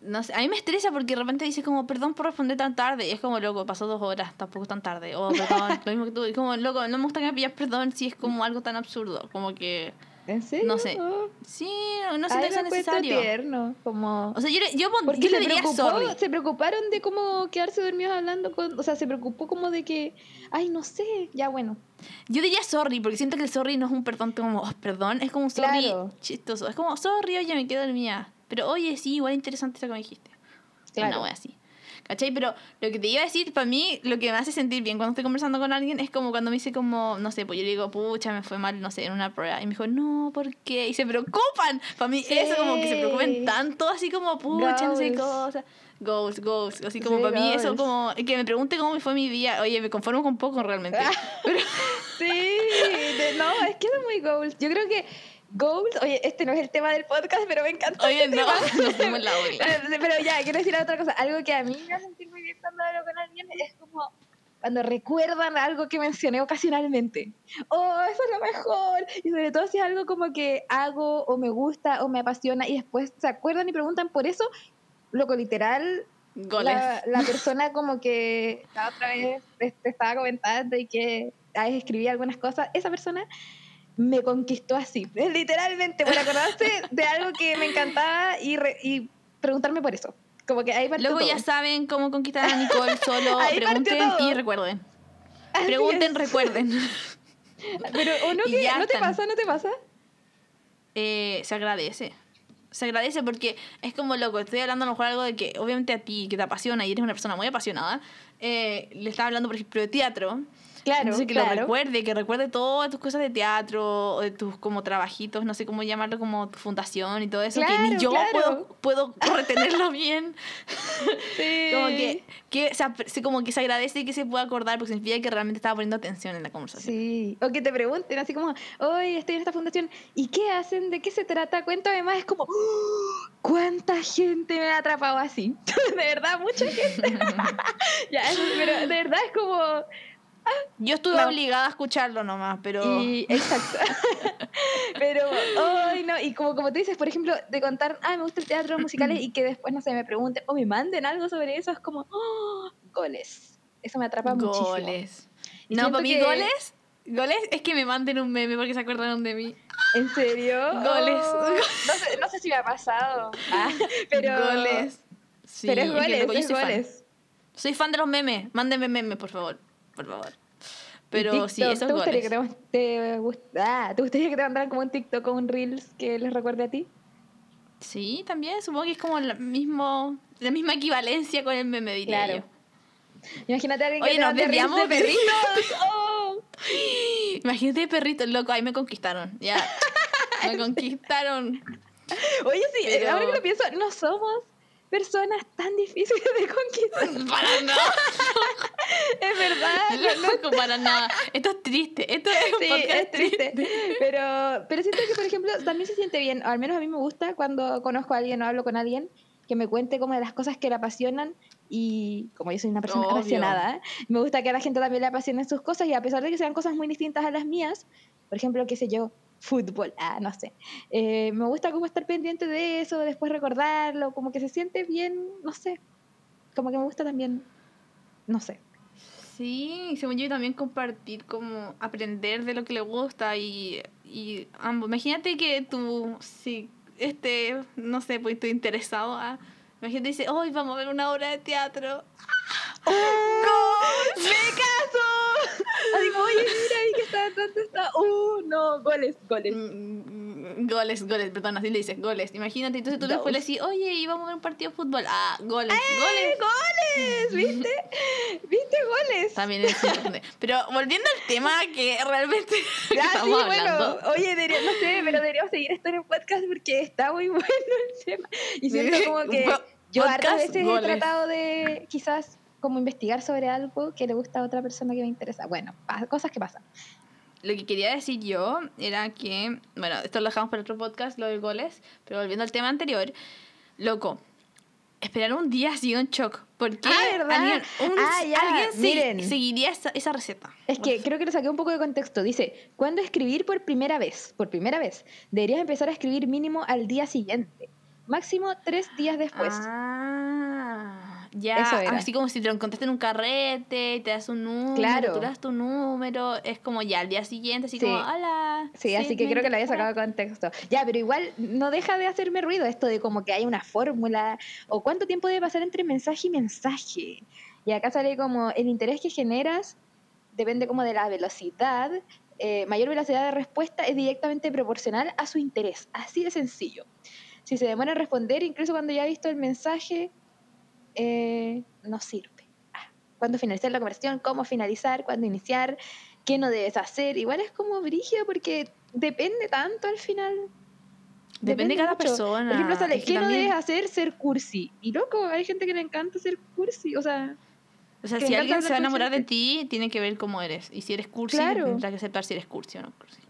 No sé, a mí me estresa porque de repente dices como, perdón por responder tan tarde. Y es como, loco, pasó dos horas, tampoco es tan tarde. O, perdón, lo mismo que tú. Y como, loco, no me gusta que me pillas perdón si es como algo tan absurdo. Como que, ¿En serio? No sé. Sí, no sé si es necesario. tierno, como... O sea, yo, yo, Porque yo le se, diría preocupó, sorry. se preocuparon de cómo quedarse dormidos hablando con... O sea, se preocupó como de que... Ay, no sé. Ya, bueno. Yo diría sorry, porque siento que el sorry no es un perdón como, "Oh, perdón, es como un sorry Claro. chistoso. Es como, sorry, oye, me quedo dormida. Pero oye, sí, igual interesante eso que me dijiste. Claro. Una wea así. ¿Cachai? Pero lo que te iba a decir, para mí, lo que me hace sentir bien cuando estoy conversando con alguien es como cuando me dice como, no sé, pues yo le digo, pucha, me fue mal, no sé, en una prueba. Y me dijo, no, ¿por qué? Y se preocupan. Para mí eso como que se preocupen tanto, así como, pucha, no sé cosas. Goals, goals. Así como Sí, para mí eso como, que me pregunte cómo me fue mi día. Oye, me conformo con poco realmente. Pero, Sí, no, es que es muy goals. Yo creo que goals... Oye, este no es el tema del podcast, pero me encanta oye, este no, nos fuimos la ola. Pero, pero ya, quiero decir otra cosa. Algo que a mí me hace sentir muy bien cuando hablo con alguien es como cuando recuerdan algo que mencioné ocasionalmente. Oh, eso es lo mejor. Y sobre todo si es algo como que hago o me gusta o me apasiona y después se acuerdan y preguntan por eso. Loco, literal, Goles. la, la persona como que la otra vez te, te estaba comentando y que a veces escribía algunas cosas, esa persona me conquistó así, literalmente, por acordarse de algo que me encantaba y, re- y preguntarme por eso. Como que ahí Luego ya saben cómo conquistar a Nicole, solo Ahí pregunten y recuerden. Así Pregunten, es. recuerden. Pero, ¿o no, Y que, ya ¿no te pasa? ¿No te pasa? Eh, se agradece. Se agradece porque es como loco, estoy hablando a lo mejor algo de que obviamente a ti, que te apasiona y eres una persona muy apasionada, eh, le estaba hablando por ejemplo de teatro. Claro, Entonces que claro. lo recuerde, que recuerde todas tus cosas de teatro, o de tus como trabajitos, no sé cómo llamarlo, como tu fundación y todo eso, que ni yo claro. puedo, puedo retenerlo bien. Sí. Como que, que se, ap- se- como que se agradece y que se pueda acordar porque significa que realmente estaba poniendo atención en la conversación. Sí, o que te pregunten así como, hoy estoy en esta fundación, ¿y qué hacen? ¿De qué se trata? Cuéntame más. Es como, ¡Oh! ¿cuánta gente me ha atrapado así? de verdad, mucha gente. ya, pero de verdad es como, Yo estuve No. obligada a escucharlo nomás, pero... y, exacto. pero, hoy no, y como, como tú dices, por ejemplo, de contar, ah, me gusta el teatro musicales y que después, no sé, me pregunten o me manden algo sobre eso, es como, ¡oh! goles. Eso me atrapa muchísimo. Goles. No, para mí que- goles... Goles es que me manden un meme porque se acordaron de mí. ¿En serio? Goles. Oh, no, sé, no sé si me ha pasado. Ah, pero, Goles. Sí, pero es goles, es soy fan. goles. Soy fan de los memes. Mándenme memes, por favor. Por favor. Pero sí, esos ¿te gustaría, goles. que te, te gust- ah, ¿Te gustaría que te mandaran como un TikTok o un Reels que les recuerde a ti? Sí, también. Supongo que es como la, mismo, la misma equivalencia con el meme, diría Claro. yo. Imagínate a alguien Oye, que nos desviamos de perritos. ¡Oh! Imagínate perritos, loco. Ahí me conquistaron. Ya. me conquistaron. Oye, sí, eh, Pero- ahora que lo pienso, no somos personas tan difíciles de conquistar. Para nada. es verdad. Loco, para nada. Esto es triste. Esto es Sí, triste. Pero, pero siento que, por ejemplo, también se siente bien, o al menos a mí me gusta cuando conozco a alguien o hablo con alguien, que me cuente como de las cosas que le apasionan y como yo soy una persona Obvio. apasionada, me gusta que a la gente también le apasionen sus cosas y a pesar de que sean cosas muy distintas a las mías, por ejemplo, qué sé yo, fútbol, ah, no sé, eh, me gusta como estar pendiente de eso, después recordarlo, como que se siente bien, no sé, como que me gusta también, no sé. Sí, según yo también compartir, como aprender de lo que le gusta y, y ambos. Imagínate que tú, si este, no sé, pues estoy interesado a... Imagínate dice, hoy vamos a ver una obra de teatro. ¡Gol! ¡Me caso! Así como, oye, mira ahí que está, ¿dónde está? ¡Uh, no! Goles, goles. Mm, Goles, goles, perdón, así le dices, goles. Imagínate, entonces tú después le decís, oye, y vamos a ver un partido de fútbol. Ah, goles, ¡Eh, goles. goles! ¿Viste? ¿Viste goles? También es importante. Pero volviendo al tema que realmente sí, estamos bueno, hablando. oye, debería- no sé, pero deberíamos seguir esto en el podcast porque está muy bueno el tema. Y siento Sí, como que yo podcast, veces goles. he tratado de quizás como investigar sobre algo que le gusta a otra persona que me interesa. Bueno, cosas que pasan. Lo que quería decir yo era que, bueno, esto lo dejamos para otro podcast, lo de goles, pero volviendo al tema anterior, loco, esperar un día ha sido un shock. Porque Ah, alguien, un- Ah, ya, alguien se- miren. seguiría esa, esa receta. Es que creo que lo saqué un poco de contexto. Dice, ¿cuándo escribir por primera vez? Por primera vez. Deberías empezar a escribir mínimo al día siguiente. Máximo tres días después. Ah, ya, así como si te lo encontraste en un carrete y te das un número, Claro. tú das tu número, es como ya al día siguiente, así Sí. como, hola. Sí, así que creo que lo había sacado de contexto. Ya, pero igual no deja de hacerme ruido esto de como que hay una fórmula o cuánto tiempo debe pasar entre mensaje y mensaje. Y acá sale como el interés que generas depende como de la velocidad. eh, mayor velocidad de respuesta es directamente proporcional a su interés. Así de sencillo. Si se demora en responder, incluso cuando ya ha visto el mensaje, eh, no sirve. Ah, ¿Cuándo finalizar la conversación? ¿Cómo finalizar? ¿Cuándo iniciar? ¿Qué no debes hacer? Igual es como brígido porque depende tanto al final. Depende de cada mucho. persona. Por ejemplo, sale, Es que ¿qué no debes hacer? Ser cursi. Y loco, hay gente que le encanta ser cursi. O sea, O sea, si alguien se va a enamorar de ti, tiene que ver cómo eres. Y si eres cursi, Claro. tendrás que aceptar si eres cursi o no cursi.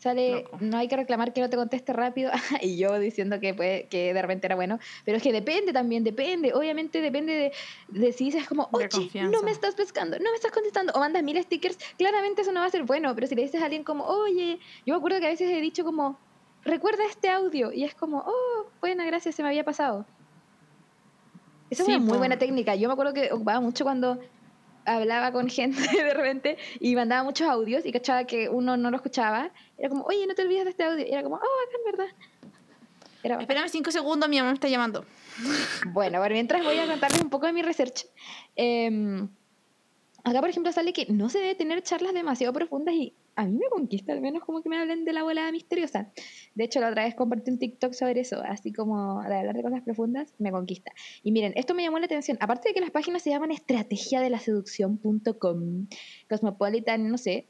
Sale, Loco. no hay que reclamar que no te conteste rápido. y yo diciendo que, puede, que de repente era bueno. Pero es que depende también, depende. Obviamente depende de, de si dices como, oye, no me estás pescando, no me estás contestando. O mandas mil stickers. Claramente eso no va a ser bueno. Pero si le dices a alguien como, oye, yo me acuerdo que a veces he dicho como, recuerda este audio. Y es como, oh, buena, gracias, se me había pasado. Esa Sí, es una muy buena técnica. Yo me acuerdo que ocupaba mucho cuando hablaba con gente de repente y mandaba muchos audios y cachaba que uno no lo escuchaba. Era como, oye, no te olvides de este audio. Y era como, oh, acá en verdad. Era bacán. Espérame cinco segundos, mi mamá me está llamando. Bueno, bueno, mientras voy a contarles un poco de mi research. Em, acá, por ejemplo, sale que no se debe tener charlas demasiado profundas y a mí me conquista, al menos como que me hablen de la volada misteriosa. De hecho, la otra vez compartí un TikTok sobre eso, así como de hablar de cosas profundas, me conquista. Y miren, esto me llamó la atención. Aparte de que las páginas se llaman estrategia de la seducción.com, Cosmopolitan, no sé,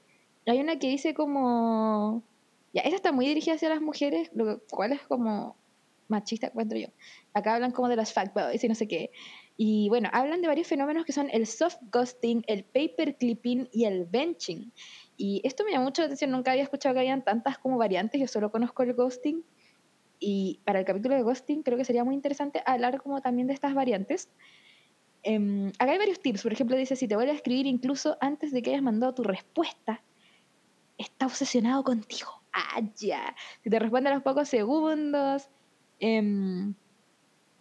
hay una que dice como... Ya, esa está muy dirigida hacia las mujeres, lo cual es como machista, encuentro yo. Acá hablan como de los fuckboys y no sé qué. Y bueno, hablan de varios fenómenos que son el soft ghosting, el paper clipping y el benching. Y esto me llama mucho la atención, nunca había escuchado que habían tantas como variantes, yo solo conozco el ghosting. Y para el capítulo de ghosting creo que sería muy interesante hablar como también de estas variantes. Eh, acá hay varios tips, por ejemplo dice, si te vuelve a escribir incluso antes de que hayas mandado tu respuesta, está obsesionado contigo. Ah, ya. Si te responde a los pocos segundos, eh,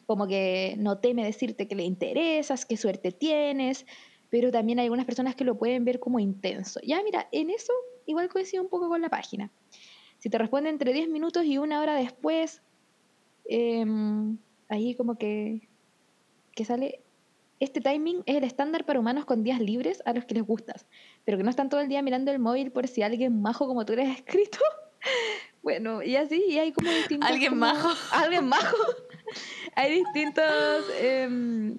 como que no teme decirte que le interesas, qué suerte tienes, pero también hay algunas personas que lo pueden ver como intenso. Ya, mira, en eso igual coincido un poco con la página. Si te responde entre 10 minutos y una hora después, eh, ahí como que, que sale, este timing es el estándar para humanos con días libres a los que les gustas, pero que no están todo el día mirando el móvil por si alguien majo como tú eres escrito. bueno, y así, y hay como distintos... ¿Alguien como- majo? Alguien majo. hay distintos... em,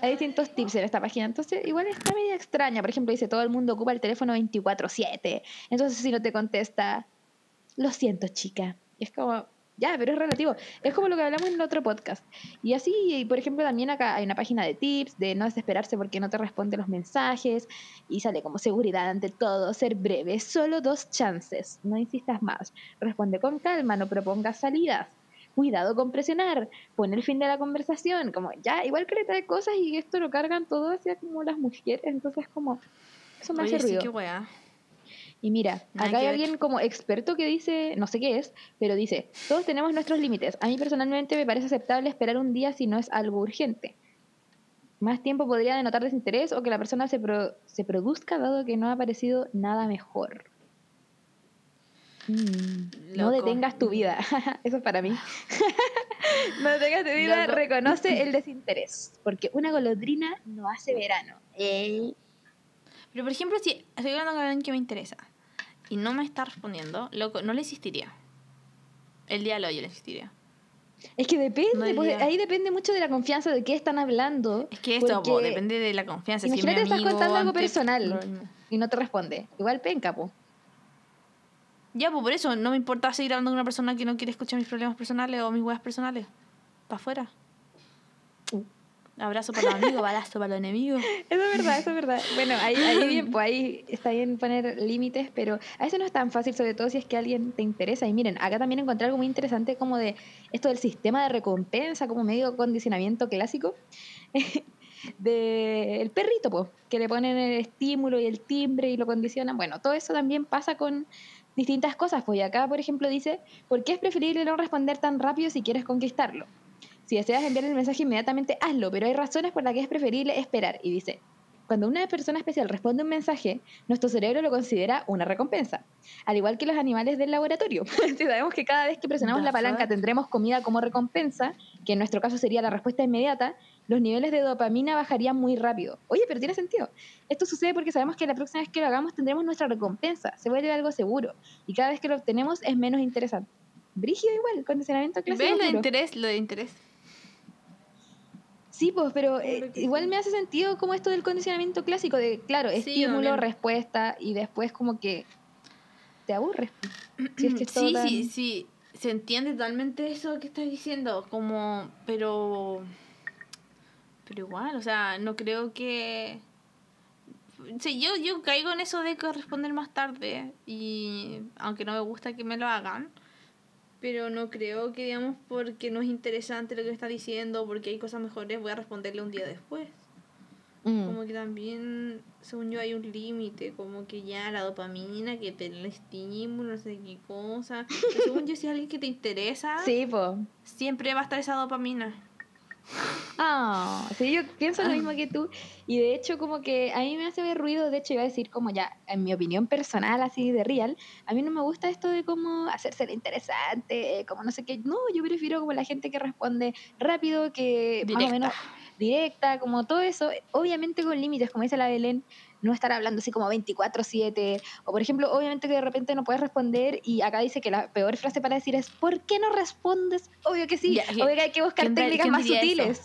hay distintos tips en esta página, entonces igual está media extraña. Por ejemplo, dice, todo el mundo ocupa el teléfono 24/7. Entonces, si no te contesta, lo siento, chica. Y es como, ya, pero es relativo. Es como lo que hablamos en otro podcast. Y así, y por ejemplo, también acá hay una página de tips, de no desesperarse porque no te responde los mensajes. Y sale como seguridad ante todo, ser breve, solo dos chances. No insistas más. Responde con calma, no propongas salidas. Cuidado con presionar, pon el fin de la conversación, como ya, igual que le trae cosas y esto lo cargan todo hacia como las mujeres, entonces como, eso me Oye, hace sí, ruido. qué wea. Y mira, Nada acá hay ver. alguien como experto que dice, no sé qué es, pero dice, todos tenemos nuestros límites. A mí personalmente me parece aceptable esperar un día si no es algo urgente. Más tiempo podría denotar desinterés o que la persona se, pro- se produzca dado que no ha aparecido nada mejor. Mm, no detengas tu vida. Eso es para mí. no detengas tu vida, Loco. reconoce el desinterés. Porque una golondrina no hace verano. Pero por ejemplo, si estoy hablando con alguien que me interesa y no me está respondiendo, loco, no le insistiría. El día de hoy yo le insistiría. Es que depende, No pues, ahí depende mucho de la confianza de qué están hablando. Es que esto po, depende de la confianza. si Imagínate mi estás amigo, contando algo personal. Y no te responde. Igual penca, po. Ya, pues por eso no me importa seguir hablando con una persona que no quiere escuchar mis problemas personales o mis huevas personales. Para afuera. Uh. Abrazo para los amigos, balazo para los enemigos. Eso es verdad, eso es verdad. Bueno, ahí, ahí bien, pues ahí está bien poner límites, pero a veces no es tan fácil, sobre todo si es que alguien te interesa. Y miren, acá también encontré algo muy interesante como de esto del sistema de recompensa, como medio condicionamiento clásico. de el perrito, pues, que le ponen el estímulo y el timbre y lo condicionan. Bueno, todo eso también pasa con distintas cosas. Pues y acá, por ejemplo, dice, ¿por qué es preferible no responder tan rápido si quieres conquistarlo? Si deseas enviar el mensaje inmediatamente, hazlo, pero hay razones por las que es preferible esperar. Y dice, cuando una persona especial responde un mensaje, nuestro cerebro lo considera una recompensa. Al igual que los animales del laboratorio. si sabemos que cada vez que presionamos la palanca tendremos comida como recompensa, que en nuestro caso sería la respuesta inmediata, los niveles de dopamina bajarían muy rápido. Oye, pero tiene sentido. Esto sucede porque sabemos que la próxima vez que lo hagamos tendremos nuestra recompensa. Se vuelve algo seguro. Y cada vez que lo obtenemos es menos interesante. Brígido igual, condicionamiento clásico. ¿Ves lo de interés? Lo de interés. Sí, pues, pero eh, igual me hace sentido como esto del condicionamiento clásico, de, claro, Sí, estímulo, también. respuesta, y después como que te aburres. pues. Si es que es todo sí, tan- sí, sí. Se entiende totalmente eso que estás diciendo. Como, pero. Pero igual, o sea, no creo que. Sí, yo, yo caigo en eso de que responder más tarde. Y aunque no me gusta que me lo hagan. Pero no creo que, digamos, porque no es interesante lo que está diciendo, porque hay cosas mejores, voy a responderle un día después. Mm. Como que también, según yo, hay un límite, como que ya la dopamina, que te el estímulo, no sé qué cosa. Pero según yo, si es alguien que te interesa, Sí, siempre va a estar esa dopamina. Ah, sí, yo pienso lo mismo que tú. Y de hecho, como que a mí me hace ver ruido. De hecho, iba a decir, como ya, en mi opinión personal, así de real, a mí no me gusta esto de como hacerse interesante, como no sé qué. No, yo prefiero como la gente que responde rápido, que más o menos directa, como todo eso. Obviamente con límites, como dice la Belén no estar hablando así como 24/7, o por ejemplo, obviamente que de repente no puedes responder y acá dice que la peor frase para decir es ¿por qué no respondes? Obvio que sí, obvio que hay que buscar técnicas más sutiles.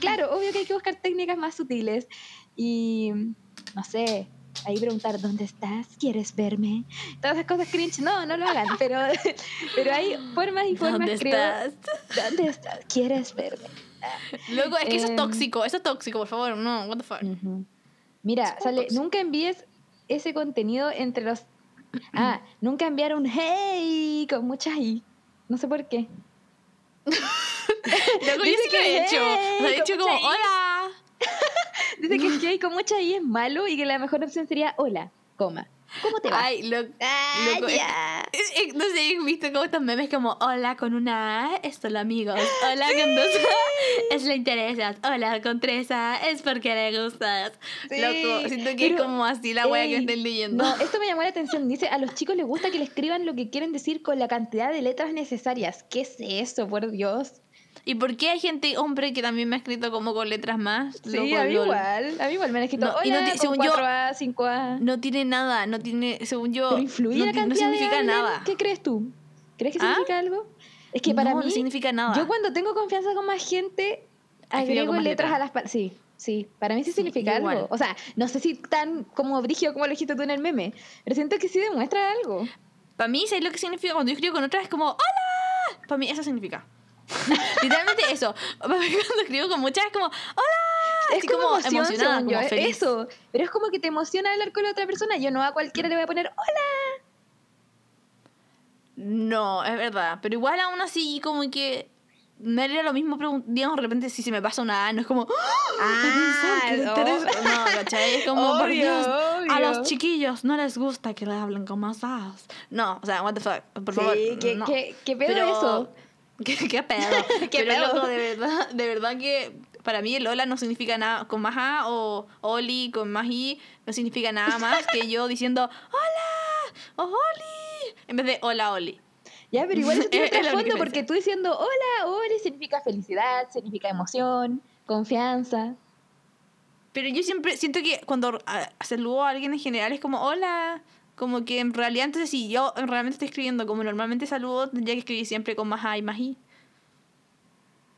claro, obvio que hay que buscar técnicas más sutiles y no sé, ahí preguntar ¿dónde estás? ¿Quieres verme? Todas esas cosas cringe, no, no lo hagan, pero, pero hay formas y formas, ¿Dónde estás? ¿Dónde estás? ¿Quieres verme? Luego, es que eso es em, tóxico, eso es tóxico, por favor, no, what the fuck. Mira, sale, nunca envíes ese contenido entre los... Ah, nunca enviar un hey con muchas i. No sé por qué. Luego sí que he hecho. Lo he dicho como, hola. Dice que el hey con muchas i es malo y que la mejor opción sería hola, coma. ¿Cómo te va? Ay, lo, ah, no sé, he visto como estos memes como hola con una A es solo amigos. Hola con dos A es le interesas. Hola con tres A es porque le gustas. Loco, siento que es como así la wea que estén leyendo. No, esto me llamó la atención. Dice, a los chicos les gusta que le escriban lo que quieren decir con la cantidad de letras necesarias. ¿Qué es eso, por Dios? ¿Y por qué hay gente, hombre, que también me ha escrito como con letras más? Sí, a mí igual. A mí igual me han escrito, no, hola, no, según 4A, 5A. No tiene nada, no tiene, según yo... Pero influye no, la cantidad no significa de nada. ¿Qué crees tú? ¿Crees que ¿Ah? significa algo? Es que para mí... no significa nada. Yo cuando tengo confianza con más gente, agrego letras, letras a las palabras. Sí, sí. Para mí sí, sí significa algo. O sea, no sé si tan como brigio como lo dijiste tú en el meme, pero siento que sí demuestra algo. Para mí, ¿sabes lo que significa? Cuando yo escribo con otras es como ¡Hola! Para mí eso significa. Literalmente eso. Cuando escribo con muchas es como, ¡Hola! Es como, emocionada, como Eso. Pero es como que te emociona hablar con la otra persona. Yo no a cualquiera le voy a poner, ¡Hola! No, es verdad. Pero igual aún así, como que me haría lo mismo, digamos, de repente si se me pasa una A, no es como, ¡Ah! No, ¿cachai? Es como, por Dios, a los chiquillos no les gusta que le hablen con más A's. No, o sea, what the fuck, por sí, favor. ¿qué, ¿qué, qué pedo eso? ¿Qué, pedo? ¿Qué Pero pedo? de verdad, de verdad que para mí el hola no significa nada con más A o oli con más I no significa nada más que yo diciendo hola o oli en vez de hola oli. Ya, pero igual eso tiene trasfondo porque tú diciendo hola, oli significa felicidad, significa emoción, confianza. Pero yo siempre siento que cuando saludo a alguien en general es como hola, como que en realidad, entonces si yo realmente estoy escribiendo como normalmente saludo, tendría que escribir siempre con más A y más I.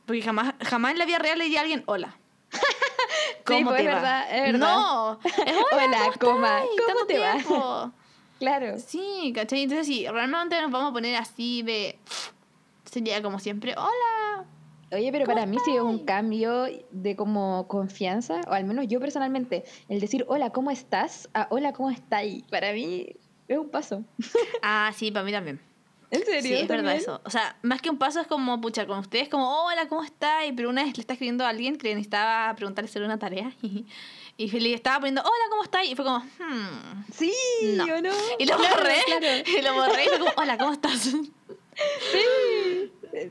Porque jamás, jamás en la vida real le diría a alguien hola. ¿Cómo pues, te va? Verdad, es verdad. No, es hola, hola ¿cómo, ¿cómo te va? claro. Sí, ¿cachai? Entonces si realmente nos vamos a poner así de... Sería como siempre, hola, Oye, pero para mí sí es un cambio de como confianza, o al menos yo personalmente, el decir hola, ¿cómo estás? a hola, ¿cómo estáis? Para mí es un paso. Ah, sí, para mí también. ¿En serio? Sí, es verdad eso. O sea, más que un paso es como, pucha, con ustedes como, hola, ¿cómo estáis? Pero una vez le está escribiendo a alguien que necesitaba preguntarle sobre una tarea y, y le estaba poniendo, hola, ¿cómo estáis? Y fue como, hmm. Sí, no. ¿o no? Y lo borré. Y lo borré y fue como, hola, ¿cómo estás? Sí,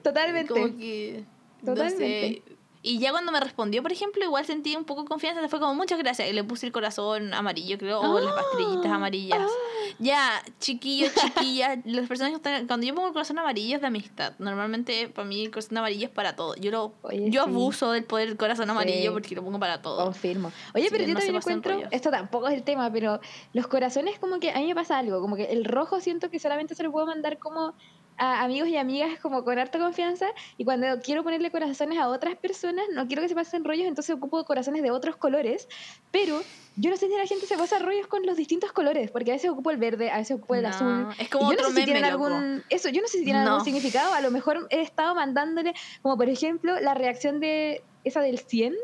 totalmente. Como que Totalmente. Y ya cuando me respondió, por ejemplo, igual sentí un poco de confianza. Fue como, muchas gracias. Y le puse el corazón amarillo, creo, o las pastillitas ah, amarillas. Ah. Ya, chiquillos, chiquillas. las personas que están. Cuando yo pongo el corazón amarillo es de amistad. Normalmente, para mí, el corazón amarillo es para todo. Yo lo yo abuso del poder del corazón amarillo porque lo pongo para todo. Confirmo. Oye, pero yo también encuentro. Esto tampoco es el tema, pero los corazones, como que a mí me pasa algo. Como que el rojo siento que solamente se lo puedo mandar como a amigos y amigas como con harta confianza y cuando quiero ponerle corazones a otras personas, no quiero que se pasen rollos, entonces ocupo corazones de otros colores, pero yo no sé si la gente se pasa rollos con los distintos colores, porque a veces ocupo el verde, a veces ocupo el azul. Es como otro no meme, algún eso, yo no sé si tienen algún significado, a lo mejor he estado mandándole como por ejemplo la reacción de esa del 100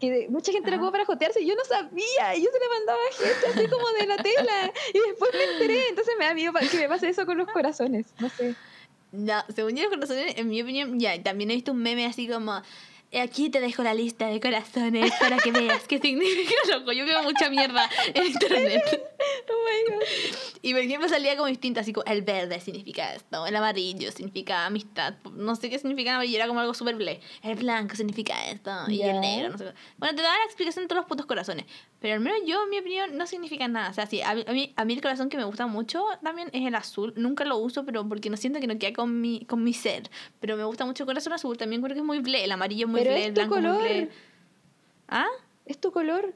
que mucha gente lo ocupa para jotearse y yo no sabía, y yo se le mandaba a gente así como de la tela, y después me enteré, entonces me da miedo que me pase eso con los corazones, no sé. No, según yo los corazones, en mi opinión, ya, también he visto un meme así como aquí te dejo la lista de corazones para que veas qué significa loco. Yo veo mucha mierda en internet. Oh my god. Y por ejemplo salía como distinto, así como el verde significa esto, el amarillo significa amistad, no sé qué significa amarillo, era como algo súper ble. El blanco significa esto, y Ya. el negro, no sé qué. Bueno, te daba la explicación de todos los putos corazones, pero al menos yo, en mi opinión, no significa nada. O sea, sí, a mí, a mí, a mí el corazón que me gusta mucho también es el azul, nunca lo uso, pero porque no siento que no queda con mi, con mi ser, pero me gusta mucho el corazón azul, también creo que es muy ble, el amarillo es muy Pero es tu color. ¿Ah? Es tu color.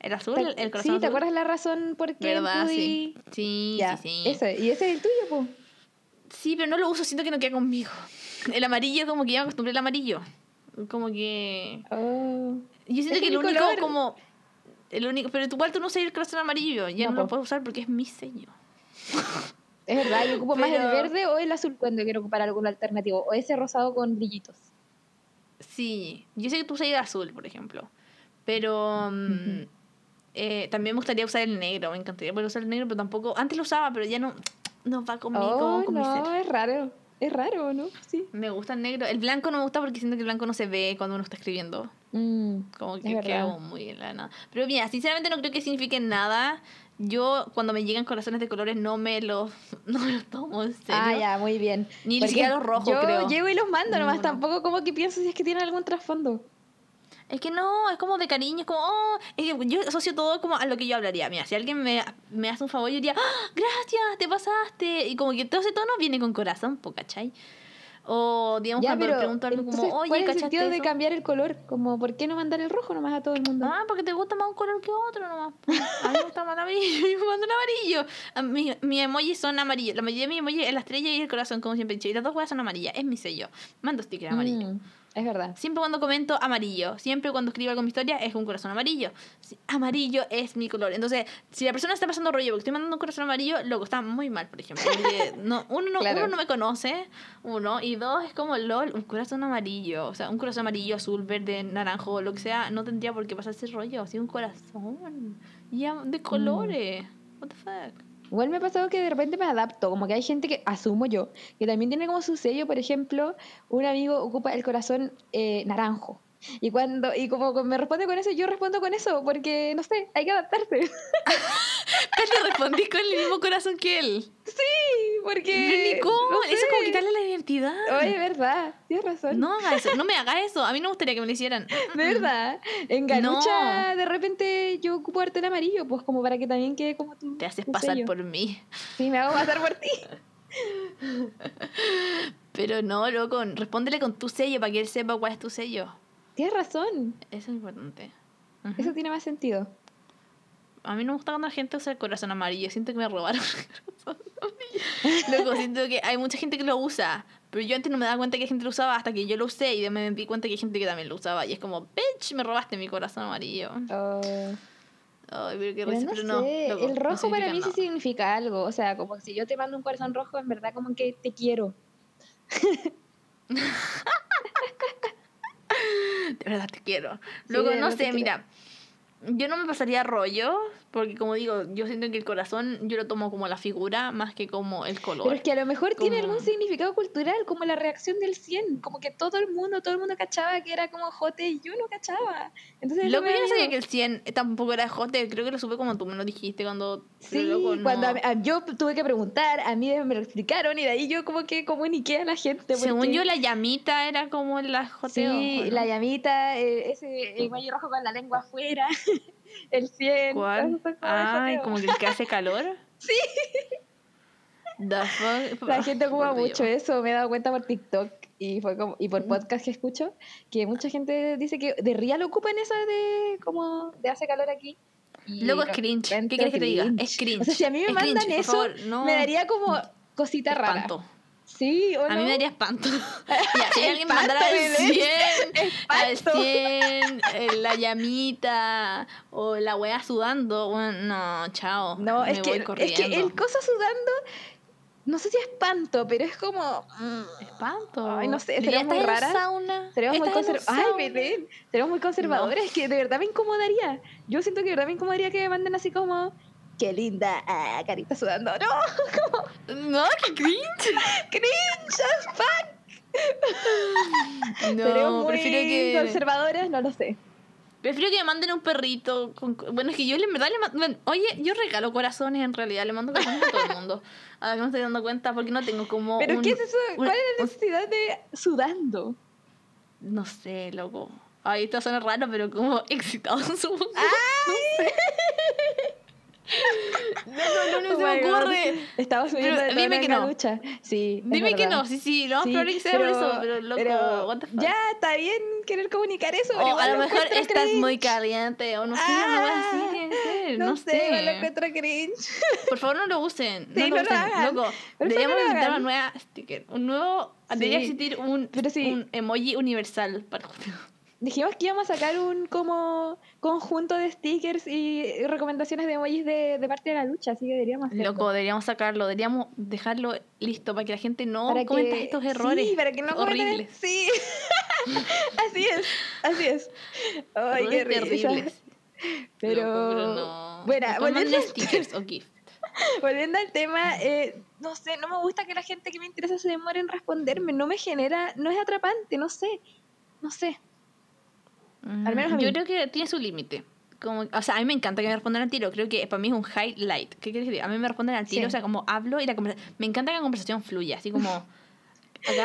¿El azul? ¿Te- ¿El, el corazón sí, ¿te acuerdas la razón por qué ¿Verdad? Sí. Sí, Ya, sí, sí. ese, y ese es el tuyo, po. Sí, pero no lo uso, siento que no queda conmigo. El amarillo, como que ya me acostumbré al amarillo. Como que. Oh. Yo siento que el único, color. como. El único. Pero igual tú no usas el corazón amarillo. Ya No, no, lo puedo usar porque es mi sello. Es verdad, yo ocupo más el verde o el azul cuando quiero ocupar algún alternativo. O ese rosado con brillitos. Sí. Yo sé que tú usas el azul, por ejemplo. Pero. Ujú. eh, también me gustaría usar el negro. Me encantaría poder usar el negro, pero tampoco. Antes lo usaba, pero ya no. No va conmigo, Oh, con mi no, ser. es raro. Es raro, ¿no? Sí. Me gusta el negro. El blanco no me gusta porque siento que el blanco no se ve cuando uno está escribiendo. Mm, Como Es que verdad. queda muy en la nada. Pero mira, sinceramente no creo que signifique nada. Yo, cuando me llegan corazones de colores, no me los, no me los tomo en serio. Ah, ya, muy bien. Ni Porque siquiera los rojos, yo creo. llego y los mando nomás, Ninguno. tampoco como que pienso si es que tienen algún trasfondo. Es que no, es como de cariño, es como, oh, es que yo asocio todo como a lo que yo hablaría. Mira, si alguien me, me hace un favor, yo diría, ¡Ah, gracias, te pasaste. Y como que todo ese tono viene con corazón, po, ¿cachai? O, digamos, Ya, cuando pero le pregunto algo entonces, como, oye, ¿cuál es el ¿cachaste sentido de eso? cambiar el color? Como, ¿por qué no mandar el rojo nomás a todo el mundo? Ah, porque te gusta más un color que otro nomás. A mí me gusta más el amarillo, yo mando el amarillo. Mis emojis son amarillos. La mayoría de mis emojis es la estrella y el corazón, como siempre he dicho. Y las dos huevas son amarillas. Es mi sello. Mando sticker amarillo. Mm, es verdad. Siempre cuando comento amarillo, siempre cuando escribo algo en mi historia es un corazón amarillo. Amarillo es mi color. Entonces, si la persona está pasando rollo porque estoy mandando un corazón amarillo, loco, está muy mal, por ejemplo. Porque no, uno, no, Claro. uno no me conoce, uno, y dos, es como LOL, un corazón amarillo. O sea, un corazón amarillo, azul, verde, naranjo, lo que sea, no tendría por qué pasarse rollo. Así un corazón. Ya, de colores. What the fuck. Igual me ha pasado que de repente me adapto, como que hay gente que, asumo yo, que también tiene como su sello, por ejemplo, un amigo ocupa el corazón eh, naranjo. Y cuando, y como me responde con eso, yo respondo con eso, porque no sé, hay que adaptarse. Pero respondí con el mismo corazón que él. Sí, porque. Pero no eso es como quitarle la identidad. Oye, verdad, tienes razón. No haga eso, no me haga eso. A mí no me gustaría que me lo hicieran. Verdad. En Galucha, de repente yo ocupo arte amarillo, pues como para que también quede como tu. Te haces pasar sello. por mí. Sí, me hago pasar por ti. Pero no, loco, respóndele con tu sello para que él sepa cuál es tu sello. Tienes razón. Eso es importante. Ujú. Eso tiene más sentido. A mí no me gusta cuando la gente usa el corazón amarillo. Siento que me robaron el corazón amarillo. Loco, siento que hay mucha gente que lo usa. Pero yo antes no me daba cuenta que gente lo usaba hasta que yo lo usé y me di cuenta que hay gente que también lo usaba. Y es como, bitch, me robaste mi corazón amarillo. Oh. Ay, pero qué Pero no pero no. sé, loco, el no rojo para significa mí sí nada. significa algo. O sea, como si yo te mando un corazón rojo, en verdad como que te quiero. De verdad te quiero. Luego, no sé, quiero. mira. Yo no me pasaría rollo, porque como digo, yo siento que el corazón yo lo tomo como la figura más que como el color. Pero es que a lo mejor tiene Como- algún significado cultural, como la reacción del 100. Como que todo el mundo, todo el mundo cachaba que era como jote y yo no cachaba. Entonces, Loco, yo no sabía que el 100 tampoco era jote, creo que lo supe como tú me lo dijiste cuando... Sí, loco, no. cuando a- a- yo tuve que preguntar, a mí me lo explicaron y de ahí yo como que comuniqué a la gente. Según porque- yo, la llamita era como la joteo. Sí, ¿o no? la llamita, eh, ese el cuello rojo con la lengua afuera, el 100. ¿Cuál? como Ay, como que el que hace calor. Sí. La gente ocupa Por Dios. mucho eso, me he dado cuenta por TikTok y fue como y por Mm. podcast que escucho, que mucha gente dice que de real ocupan esa de como de hace calor aquí. Loco, es cringe. ¿Qué quieres que te diga? Es cringe. O sea, si a mí me Es mandan cringe, eso, favor, no. me daría como cosita rara. Sí, o A mí no? me daría espanto. Ya, si alguien me mandara al Belén. 100, al Espanto. 100, eh, la llamita o la wea sudando, bueno, no, chao. No, me es que, voy es corriendo. que el cosa sudando, no sé si espanto, pero es como. mm, Espanto. Ay, no sé, ¿Ya será muy rara? sauna? Seremos muy, ¿Estás en un conser- Ay? Belén, seremos muy conservadores, que de verdad me incomodaría. Yo siento que de verdad me incomodaría que me manden así como, qué linda, ah, carita sudando. No, No, qué cringe. cringe as fuck. No, seremos muy prefiero que... conservadoras, no lo sé. Prefiero que me manden un perrito. Con... Bueno, es que yo en verdad le mando. Oye, yo regalo corazones en realidad. Le mando corazones a todo el mundo. Ahora que me estoy dando cuenta porque no tengo como. ¿Pero un- qué es eso? un- ¿Cuál es la necesidad de sudando? No sé, loco. Ay, esto suena raro, pero como excitado en su voz. No, no, no, no, Oh se my me ocurre. Estamos subiendo Pero dime que no. lucha. Sí, Dime que no, sí, sí, lo más probable que sea por eso, pero loco, what the fuck. Ya, está bien querer comunicar eso. pero O a lo mejor estás cringe. muy caliente, o no sé, Ah, tiene que ser, No, no, sé, igual lo sé. encuentro cringe. Por favor, no lo usen. Sí, no no lo lo usen, hagan. loco. Deberíamos no lo inventar una nueva sticker. Un nuevo. Debería Sí, existir un, pero sí. un emoji universal para Dijimos que íbamos a sacar un como conjunto de stickers y recomendaciones de emojis de, de parte de la lucha, así que deberíamos hacerlo. Loco, deberíamos sacarlo, deberíamos dejarlo listo para que la gente no Para cometa que- estos errores. Sí, para que no cometa- horribles. Sí. así es, así es. Ay, qué terribles. Pero, Loco, pero no. bueno, volviendo, stickers o GIF. volviendo al tema, eh, no sé, no me gusta que la gente que me interesa se demore en responderme, no me genera, no es atrapante, no sé, no sé. Al menos a Mm, Yo mí. creo que tiene su límite. Como, o sea, a mí me encanta que me respondan al tiro. Creo que para mí es un highlight. ¿Qué quieres decir? A mí me responden al tiro, Sí. o sea, como hablo y la conversación. Me encanta que la conversación fluya, así como.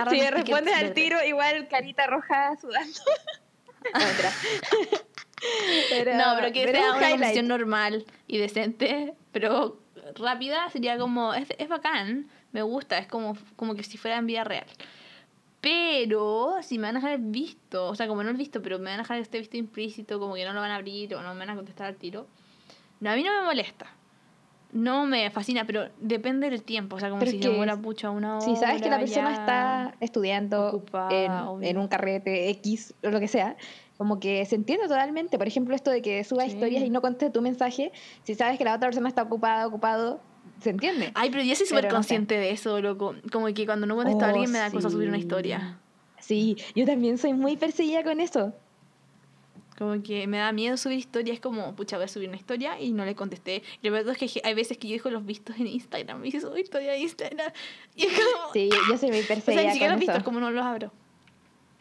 Si me respondes al tiro, igual carita roja sudando. No, mentira. pero, no, pero que pero sea un una conversación normal y decente, pero rápida sería como. Es, es bacán, me gusta, es como, como que si fuera en vida real. Pero si me van a dejar el visto, o sea, como no el visto, pero me van a dejar este visto implícito, como que no lo van a abrir o no me van a contestar al tiro. No, a mí no me molesta. No me fascina, pero depende del tiempo. O sea, como Pero si se demora mucho una hora. Si sabes que la persona está estudiando ocupada, en, en un carrete X o lo que sea, como que se entiende totalmente. Por ejemplo, esto de que suba Sí. historias y no conteste tu mensaje, si sabes que la otra persona está ocupada, ocupado, se entiende. Ay, pero yo soy súper no sé. consciente de eso, loco. Como que cuando no contesto a Oh, alguien me da cosa subir una sí. historia. Sí, yo también soy muy perseguida con eso. Como que me da miedo subir historia. Es como, pucha, voy a subir una historia y no le contesté. Y lo peor es que hay veces que yo dejo los vistos en Instagram. Y subo historia en Instagram. Y es como. Sí, yo soy muy o sea, perseguida ni siquiera los vistos, como no los abro.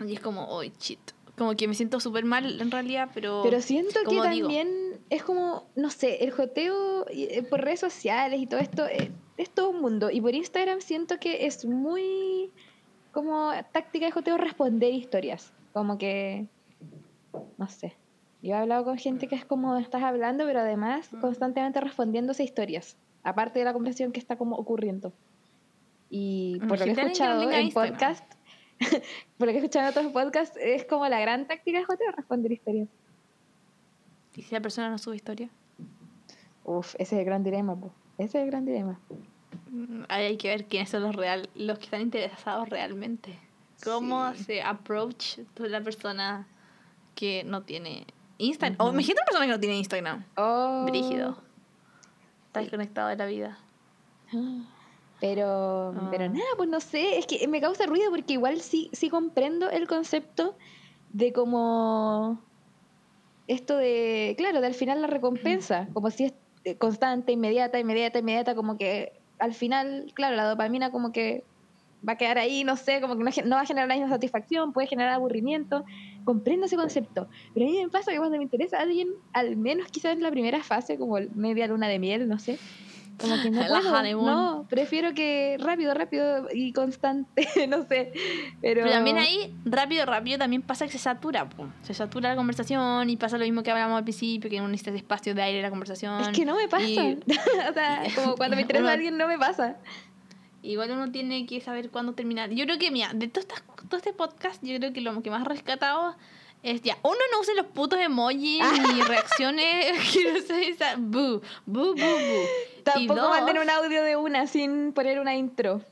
Y es como, oh, shit. Como que me siento súper mal en realidad, pero. Pero siento que digo, también es como, no sé, el joteo eh, por redes sociales y todo esto eh, es todo un mundo. Y por Instagram siento que es muy como táctica de joteo responder historias. Como que, no sé. Yo he hablado con gente que es como estás hablando, pero además constantemente respondiéndose historias. Aparte de la conversación que está como ocurriendo. Y por lo que he escuchado en podcast, por lo que he escuchado en otros podcasts, es como la gran táctica de joteo responder historias. ¿Y si la persona no sube historia? Uf, ese es el gran dilema, po. Ese es el gran dilema. Mm, hay que ver quiénes son los real, los que están interesados realmente. ¿Cómo Sí. se approach de la persona que no tiene Instagram? O Ujú. imagínate una persona que no tiene Instagram. Oh. Brígido. Está desconectado de la vida. Pero, Ah. pero nada, pues no sé, es que me causa ruido porque igual sí, sí comprendo el concepto de como esto de, claro, de al final la recompensa, como si es eh, constante, inmediata, inmediata, inmediata, como que al final, claro, la dopamina como que va a quedar ahí, no sé, como que no, no va a generar la misma satisfacción, puede generar aburrimiento, comprendo ese concepto, pero a mí me pasa que cuando me interesa a alguien, al menos quizás en la primera fase, como media luna de miel, no sé, como que no puedo, no, prefiero que rápido, rápido y constante, no sé, pero... Pero también ahí, rápido, rápido, también pasa que se satura. po. Se satura la conversación y pasa lo mismo que hablamos al principio, que uno necesita espacio de aire en la conversación. Es que no me pasa, Y- o sea, como cuando me interesa Uno- a alguien no me pasa. Igual uno tiene que saber cuándo terminar. Yo creo que, mira, de todo, todo este podcast, yo creo que lo que más rescatado es ya, uno no use los putos emojis ni reacciones no sé, esa, boo, boo, boo. Y Tampoco dos, manden un audio de una sin poner una intro.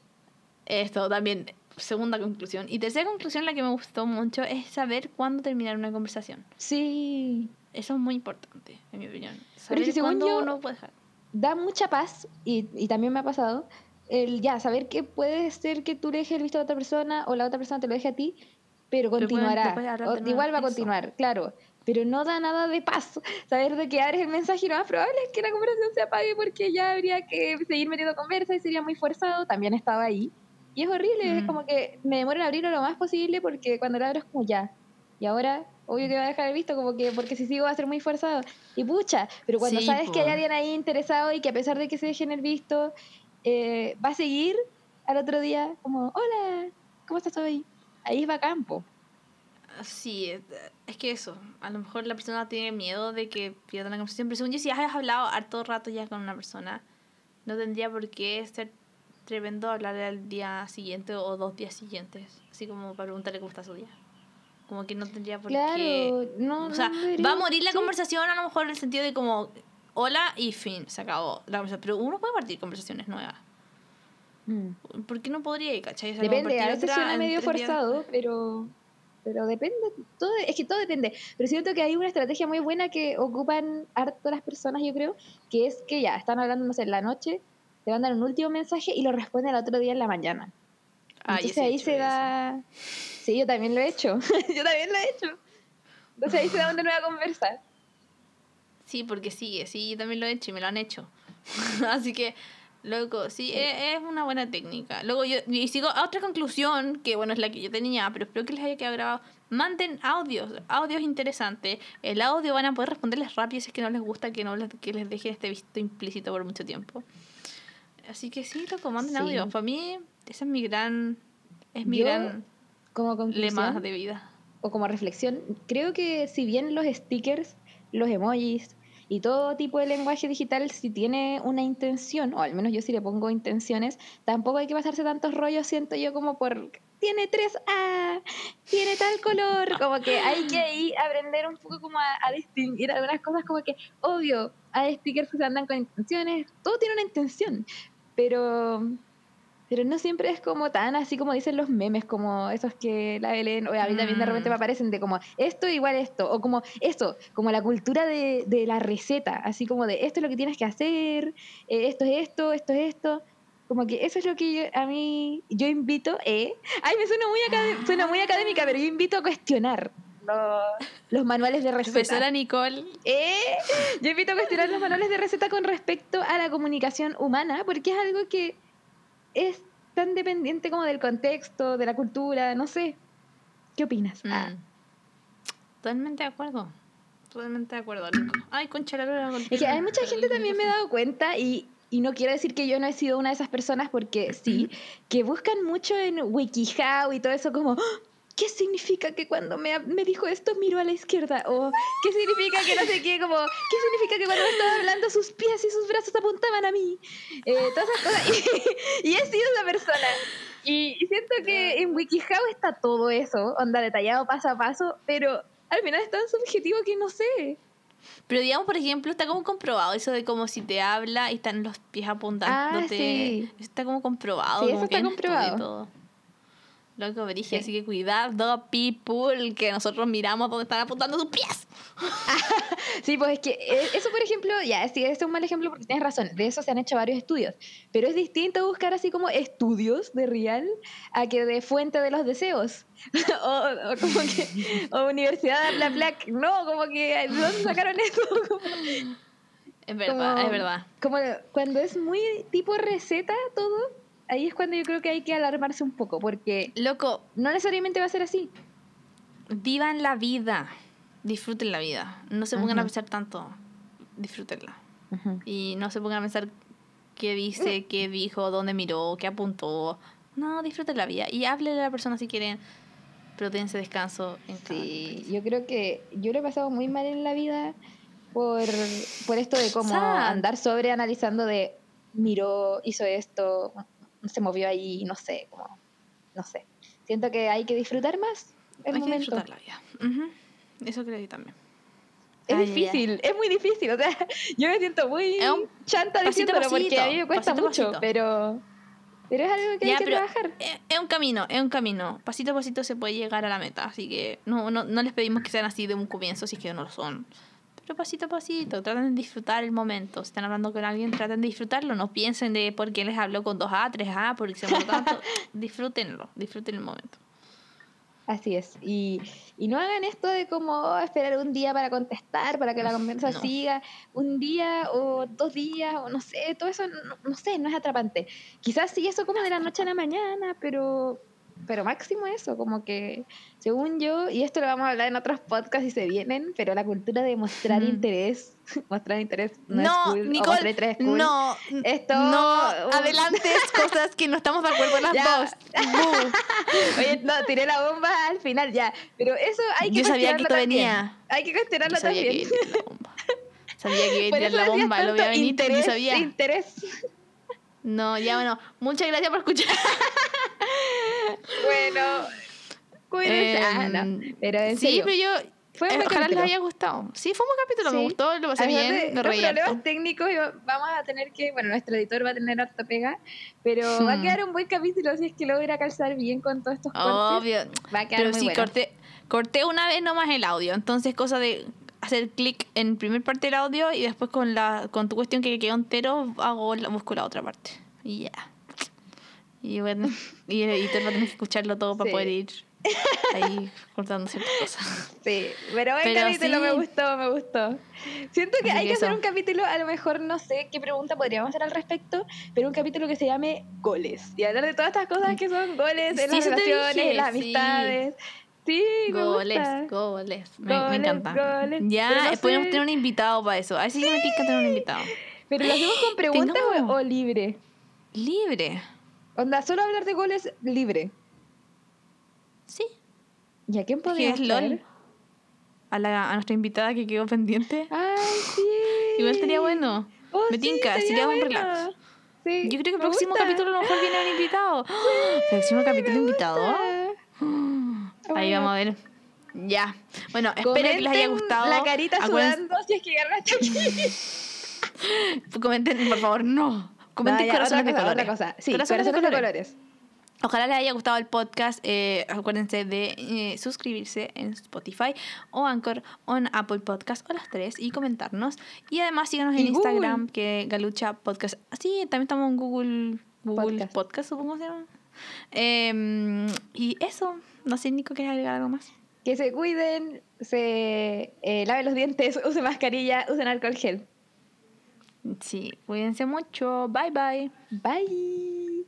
Esto también, segunda conclusión. Y tercera conclusión, la que me gustó mucho, es saber cuándo terminar una conversación. Sí, Eso es muy importante, en mi opinión. Pero Saber es que según cuándo yo- uno puede dejar. da mucha paz y, y también me ha pasado el ya saber que puede ser que tú le dejes el visto a otra persona o la otra persona te lo deje a ti, pero Pero continuará. después hablar O- de nuevo. igual va a Eso. continuar, claro. Pero no da nada de paz. Saber de que abres el mensaje y lo más probable es que la conversación se apague porque ya habría que seguir metiendo conversa y sería muy forzado. También estaba ahí. Y es horrible, es Mm. como que me demoro en abrirlo lo más posible porque cuando lo abro es como ya. Y ahora, obvio que va a dejar el visto, como que porque si sigo va a ser muy forzado. Y pucha, pero cuando Sí, sabes que hay alguien ahí interesado y que a pesar de que se dejen el visto, eh, va a seguir al otro día, como, hola, ¿cómo estás hoy? Ahí es bacán, po. Sí, es- que eso, a lo mejor la persona tiene miedo de que pierda la conversación, pero según yo, si has hablado harto rato ya con una persona, no tendría por qué ser tremendo hablarle al día siguiente o dos días siguientes, así como para preguntarle cómo está su día. Como que no tendría por Claro, qué... no, O sea, no va a morir la sí. conversación a lo mejor en el sentido de como, hola y fin, se acabó la conversación, pero uno puede partir conversaciones nuevas. Mm. ¿Por qué no podría, cachai? O sea, Depende, a veces suena en medio forzado, pero, pero depende, todo, es que todo depende. Pero siento que hay una estrategia muy buena que ocupan harto las personas, yo creo, que es que ya, están hablando, no sé, en la noche, te mandan un último mensaje y lo responden al otro día en la mañana. Ah, Entonces ahí se eso. da... Sí, yo también lo he hecho. yo también lo he hecho. Entonces ahí se da una nueva conversa. Sí, porque sigue, sí, yo también lo he hecho y me lo han hecho. Así que, loco, sí, e- es, una buena técnica. Luego yo y sigo a otra conclusión, que bueno, es la que yo tenía, pero espero que les haya quedado grabado. Manden audios, audios interesantes. El audio van a poder responderles rápido si es que no les gusta que no les, que les dejen este visto implícito por mucho tiempo. Así que sí, loco, manden Sí. audio. Para mí, ese es mi gran, es mi Yo, gran Como lema de vida. o como reflexión, creo que si bien los stickers, los emojis y todo tipo de lenguaje digital, si tiene una intención, o al menos yo sí le pongo intenciones, tampoco hay que pasarse tantos rollos, siento yo, como por tiene 3A, tiene tal color, como que hay que ahí aprender un poco como a, a distinguir algunas cosas, como que, obvio, hay stickers que se andan con intenciones, todo tiene una intención, pero pero no siempre es como tan así como dicen los memes, como esos que la Belén, o a mí también de repente Mm. me aparecen de como esto igual esto, o como esto, como la cultura de, de la receta, así como de esto es lo que tienes que hacer, eh, esto es esto, esto es esto. Como que eso es lo que yo- a mí, yo invito, ¿eh? Ay, me suena muy, acad- suena muy académica, pero yo invito a cuestionar los, los manuales de receta. Profesora Nicole. ¿Eh? Yo invito a cuestionar los manuales de receta con respecto a la comunicación humana, porque es algo que es tan dependiente como del contexto, de la cultura, no sé. ¿Qué opinas? Ah. Mm. Totalmente de acuerdo. Totalmente de acuerdo, Nico. Ay, concha la Es que hay mucha gente también me he dado cuenta y, y no quiero decir que yo no he sido una de esas personas porque sí, que buscan mucho en WikiHow y todo eso como "¡Ah! ¿Qué significa que cuando me, me dijo esto miro a la izquierda? O ¿qué significa que no sé qué? Como, ¿qué significa que cuando me estaba hablando sus pies y sus brazos apuntaban a mí? Eh, todas esas cosas. Y, y he sido esa persona. Y, siento que en WikiHow está todo eso, onda detallado paso a paso, pero al final es tan subjetivo que no sé. Pero digamos, por ejemplo, está como comprobado eso de como si te habla y están los pies apuntándote. Ah, sí. Eso está como comprobado. Sí, como eso que está comprobado. todo. Loco, Brigia, Sí. así que cuidado, people, que nosotros miramos dónde están apuntando sus pies. Sí, pues es que eh, eso, por ejemplo, ya, sí, es un mal ejemplo porque tienes razón, de eso se han hecho varios estudios, pero es distinto buscar así como estudios de real a que de fuente de los deseos, o, o como que, o universidad bla bla, no, como que, ¿de dónde sacaron eso? Como- Es verdad, como- es verdad. Como cuando es muy tipo receta todo, ahí es cuando yo creo que hay que alarmarse un poco, porque Loco, no necesariamente va a ser así. vivan la vida. Disfruten la vida. No se pongan a Ujú. pensar tanto. Disfrútenla. Y no se pongan a pensar qué dice, qué dijo, dónde miró, qué apuntó. No, disfruten la vida. Y háblenle a la persona si quieren. Pero dense descanso en Sí, yo creo que yo lo he pasado muy mal en la vida por, por esto de cómo Sad. andar sobre analizando de miró, hizo esto, se movió ahí, no sé, como, no sé. Siento que hay que disfrutar más el Hay que momento. disfrutar la vida. Ujú. Eso creo yo también. Es Ay, difícil, es muy difícil, o sea, yo me siento muy Es un chanta pasito diciéndolo porque a mí me cuesta pasito mucho, pero pero es algo que Ya, hay que trabajar. es, es un camino, es un camino. Pasito a pasito se puede llegar a la meta. Así que no, no, no les pedimos que sean así de un comienzo, si es que no lo son. Pero pasito a pasito, traten de disfrutar el momento. Si están hablando con alguien, traten de disfrutarlo. No piensen de por qué les habló con 2A, 3A, porque se tanto. Disfrútenlo, disfruten el momento. Así es. Y, y no hagan esto de como oh, esperar un día para contestar, para que la conversa No. siga, un día o dos días, o no sé, todo eso, no, no sé, no es atrapante. Quizás sí eso como de la noche a la mañana, pero pero máximo eso, como que, según yo, y esto lo vamos a hablar en otros podcasts y se vienen, pero la cultura de mostrar Mm. interés, mostrar interés no, es No, cool, o Nicole, es cool. no, Esto- no, adelantes cosas que no estamos de acuerdo las Ya. dos. Oye, no, tiré la bomba al final ya, pero eso hay que Yo sabía que esto también. venía. Hay que cuestionarlo que también. bomba. Sabía que iba a Por tirar eso la bomba, lo voy a tanto venir, interés, sabía. interés. No, ya bueno, muchas gracias por escuchar. Bueno, cuídense. ah, no, Em, pero en sí, serio. pero yo. Fue un eh, ojalá les haya gustado. Sí, fue un buen capítulo, me Sí. gustó, lo pasé Además de bien, me los reí problemas harto. técnicos vamos a tener que, bueno, nuestro editor va a tener harta pega, pero va a Hmm. quedar un buen capítulo si es que logra calzar bien con todos estos cortes. Obvio. Va a quedar Pero muy sí, bueno. corté, corté una vez nomás el audio. Entonces, cosa de hacer clic en primer parte del audio y después con la con tu cuestión que quedó entero, hago la- busco la otra parte. Y ya. Y bueno, y el editor va a tener que escucharlo todo para Sí. poder ir ahí cortando ciertas cosas. Sí, pero buen Pero capítulo, sí. me gustó, me gustó. Siento que Así hay que que hacer eso. un capítulo, a lo mejor no sé qué pregunta podríamos hacer al respecto, pero un capítulo que se llame goles y hablar de todas estas cosas que son goles en Sí, las eso relaciones, dije, en las sí. amistades. Sí, me Goles, gusta. goles. Me, me Goles, encanta. goles. Ya, no podemos sé. tener un invitado para eso. A ver si me pica tener un invitado. Pero lo hacemos con preguntas o, o libre. Libre. Onda, solo hablar de goles libre. Sí. ¿Y a quién podríamos es traer? LOL. A, la, a nuestra invitada que quedó pendiente. Ay, sí. Igual estaría bueno. Oh, Me sí, tinca, sería un bueno. relax. Sí, Yo creo que el próximo gusta. capítulo a lo mejor viene un invitado. ¡Ah! ¿Próximo capítulo invitado? Ahí vamos a ver. Ya. Bueno, espero que les haya gustado. La carita Acuérdense- sudando si es que aquí. Comenten, por favor, no. Comenten corazones otra de cosa, colores. cosa. Sí, Corazones corazones, de colores. colores. Ojalá les haya gustado el podcast. eh, acuérdense de eh, suscribirse en Spotify o Anchor o en Apple Podcast o las tres y comentarnos. Y además síganos en Google. Instagram que Galucha Podcast. Sí, también estamos en Google, Google Podcast. Podcast. supongo que se llama. Em, y eso, no sé, Nico, ¿quieres agregar algo más? Que se cuiden, se eh, laven los dientes, usen mascarilla, usen alcohol gel. Sí, cuídense mucho. Bye bye. Bye.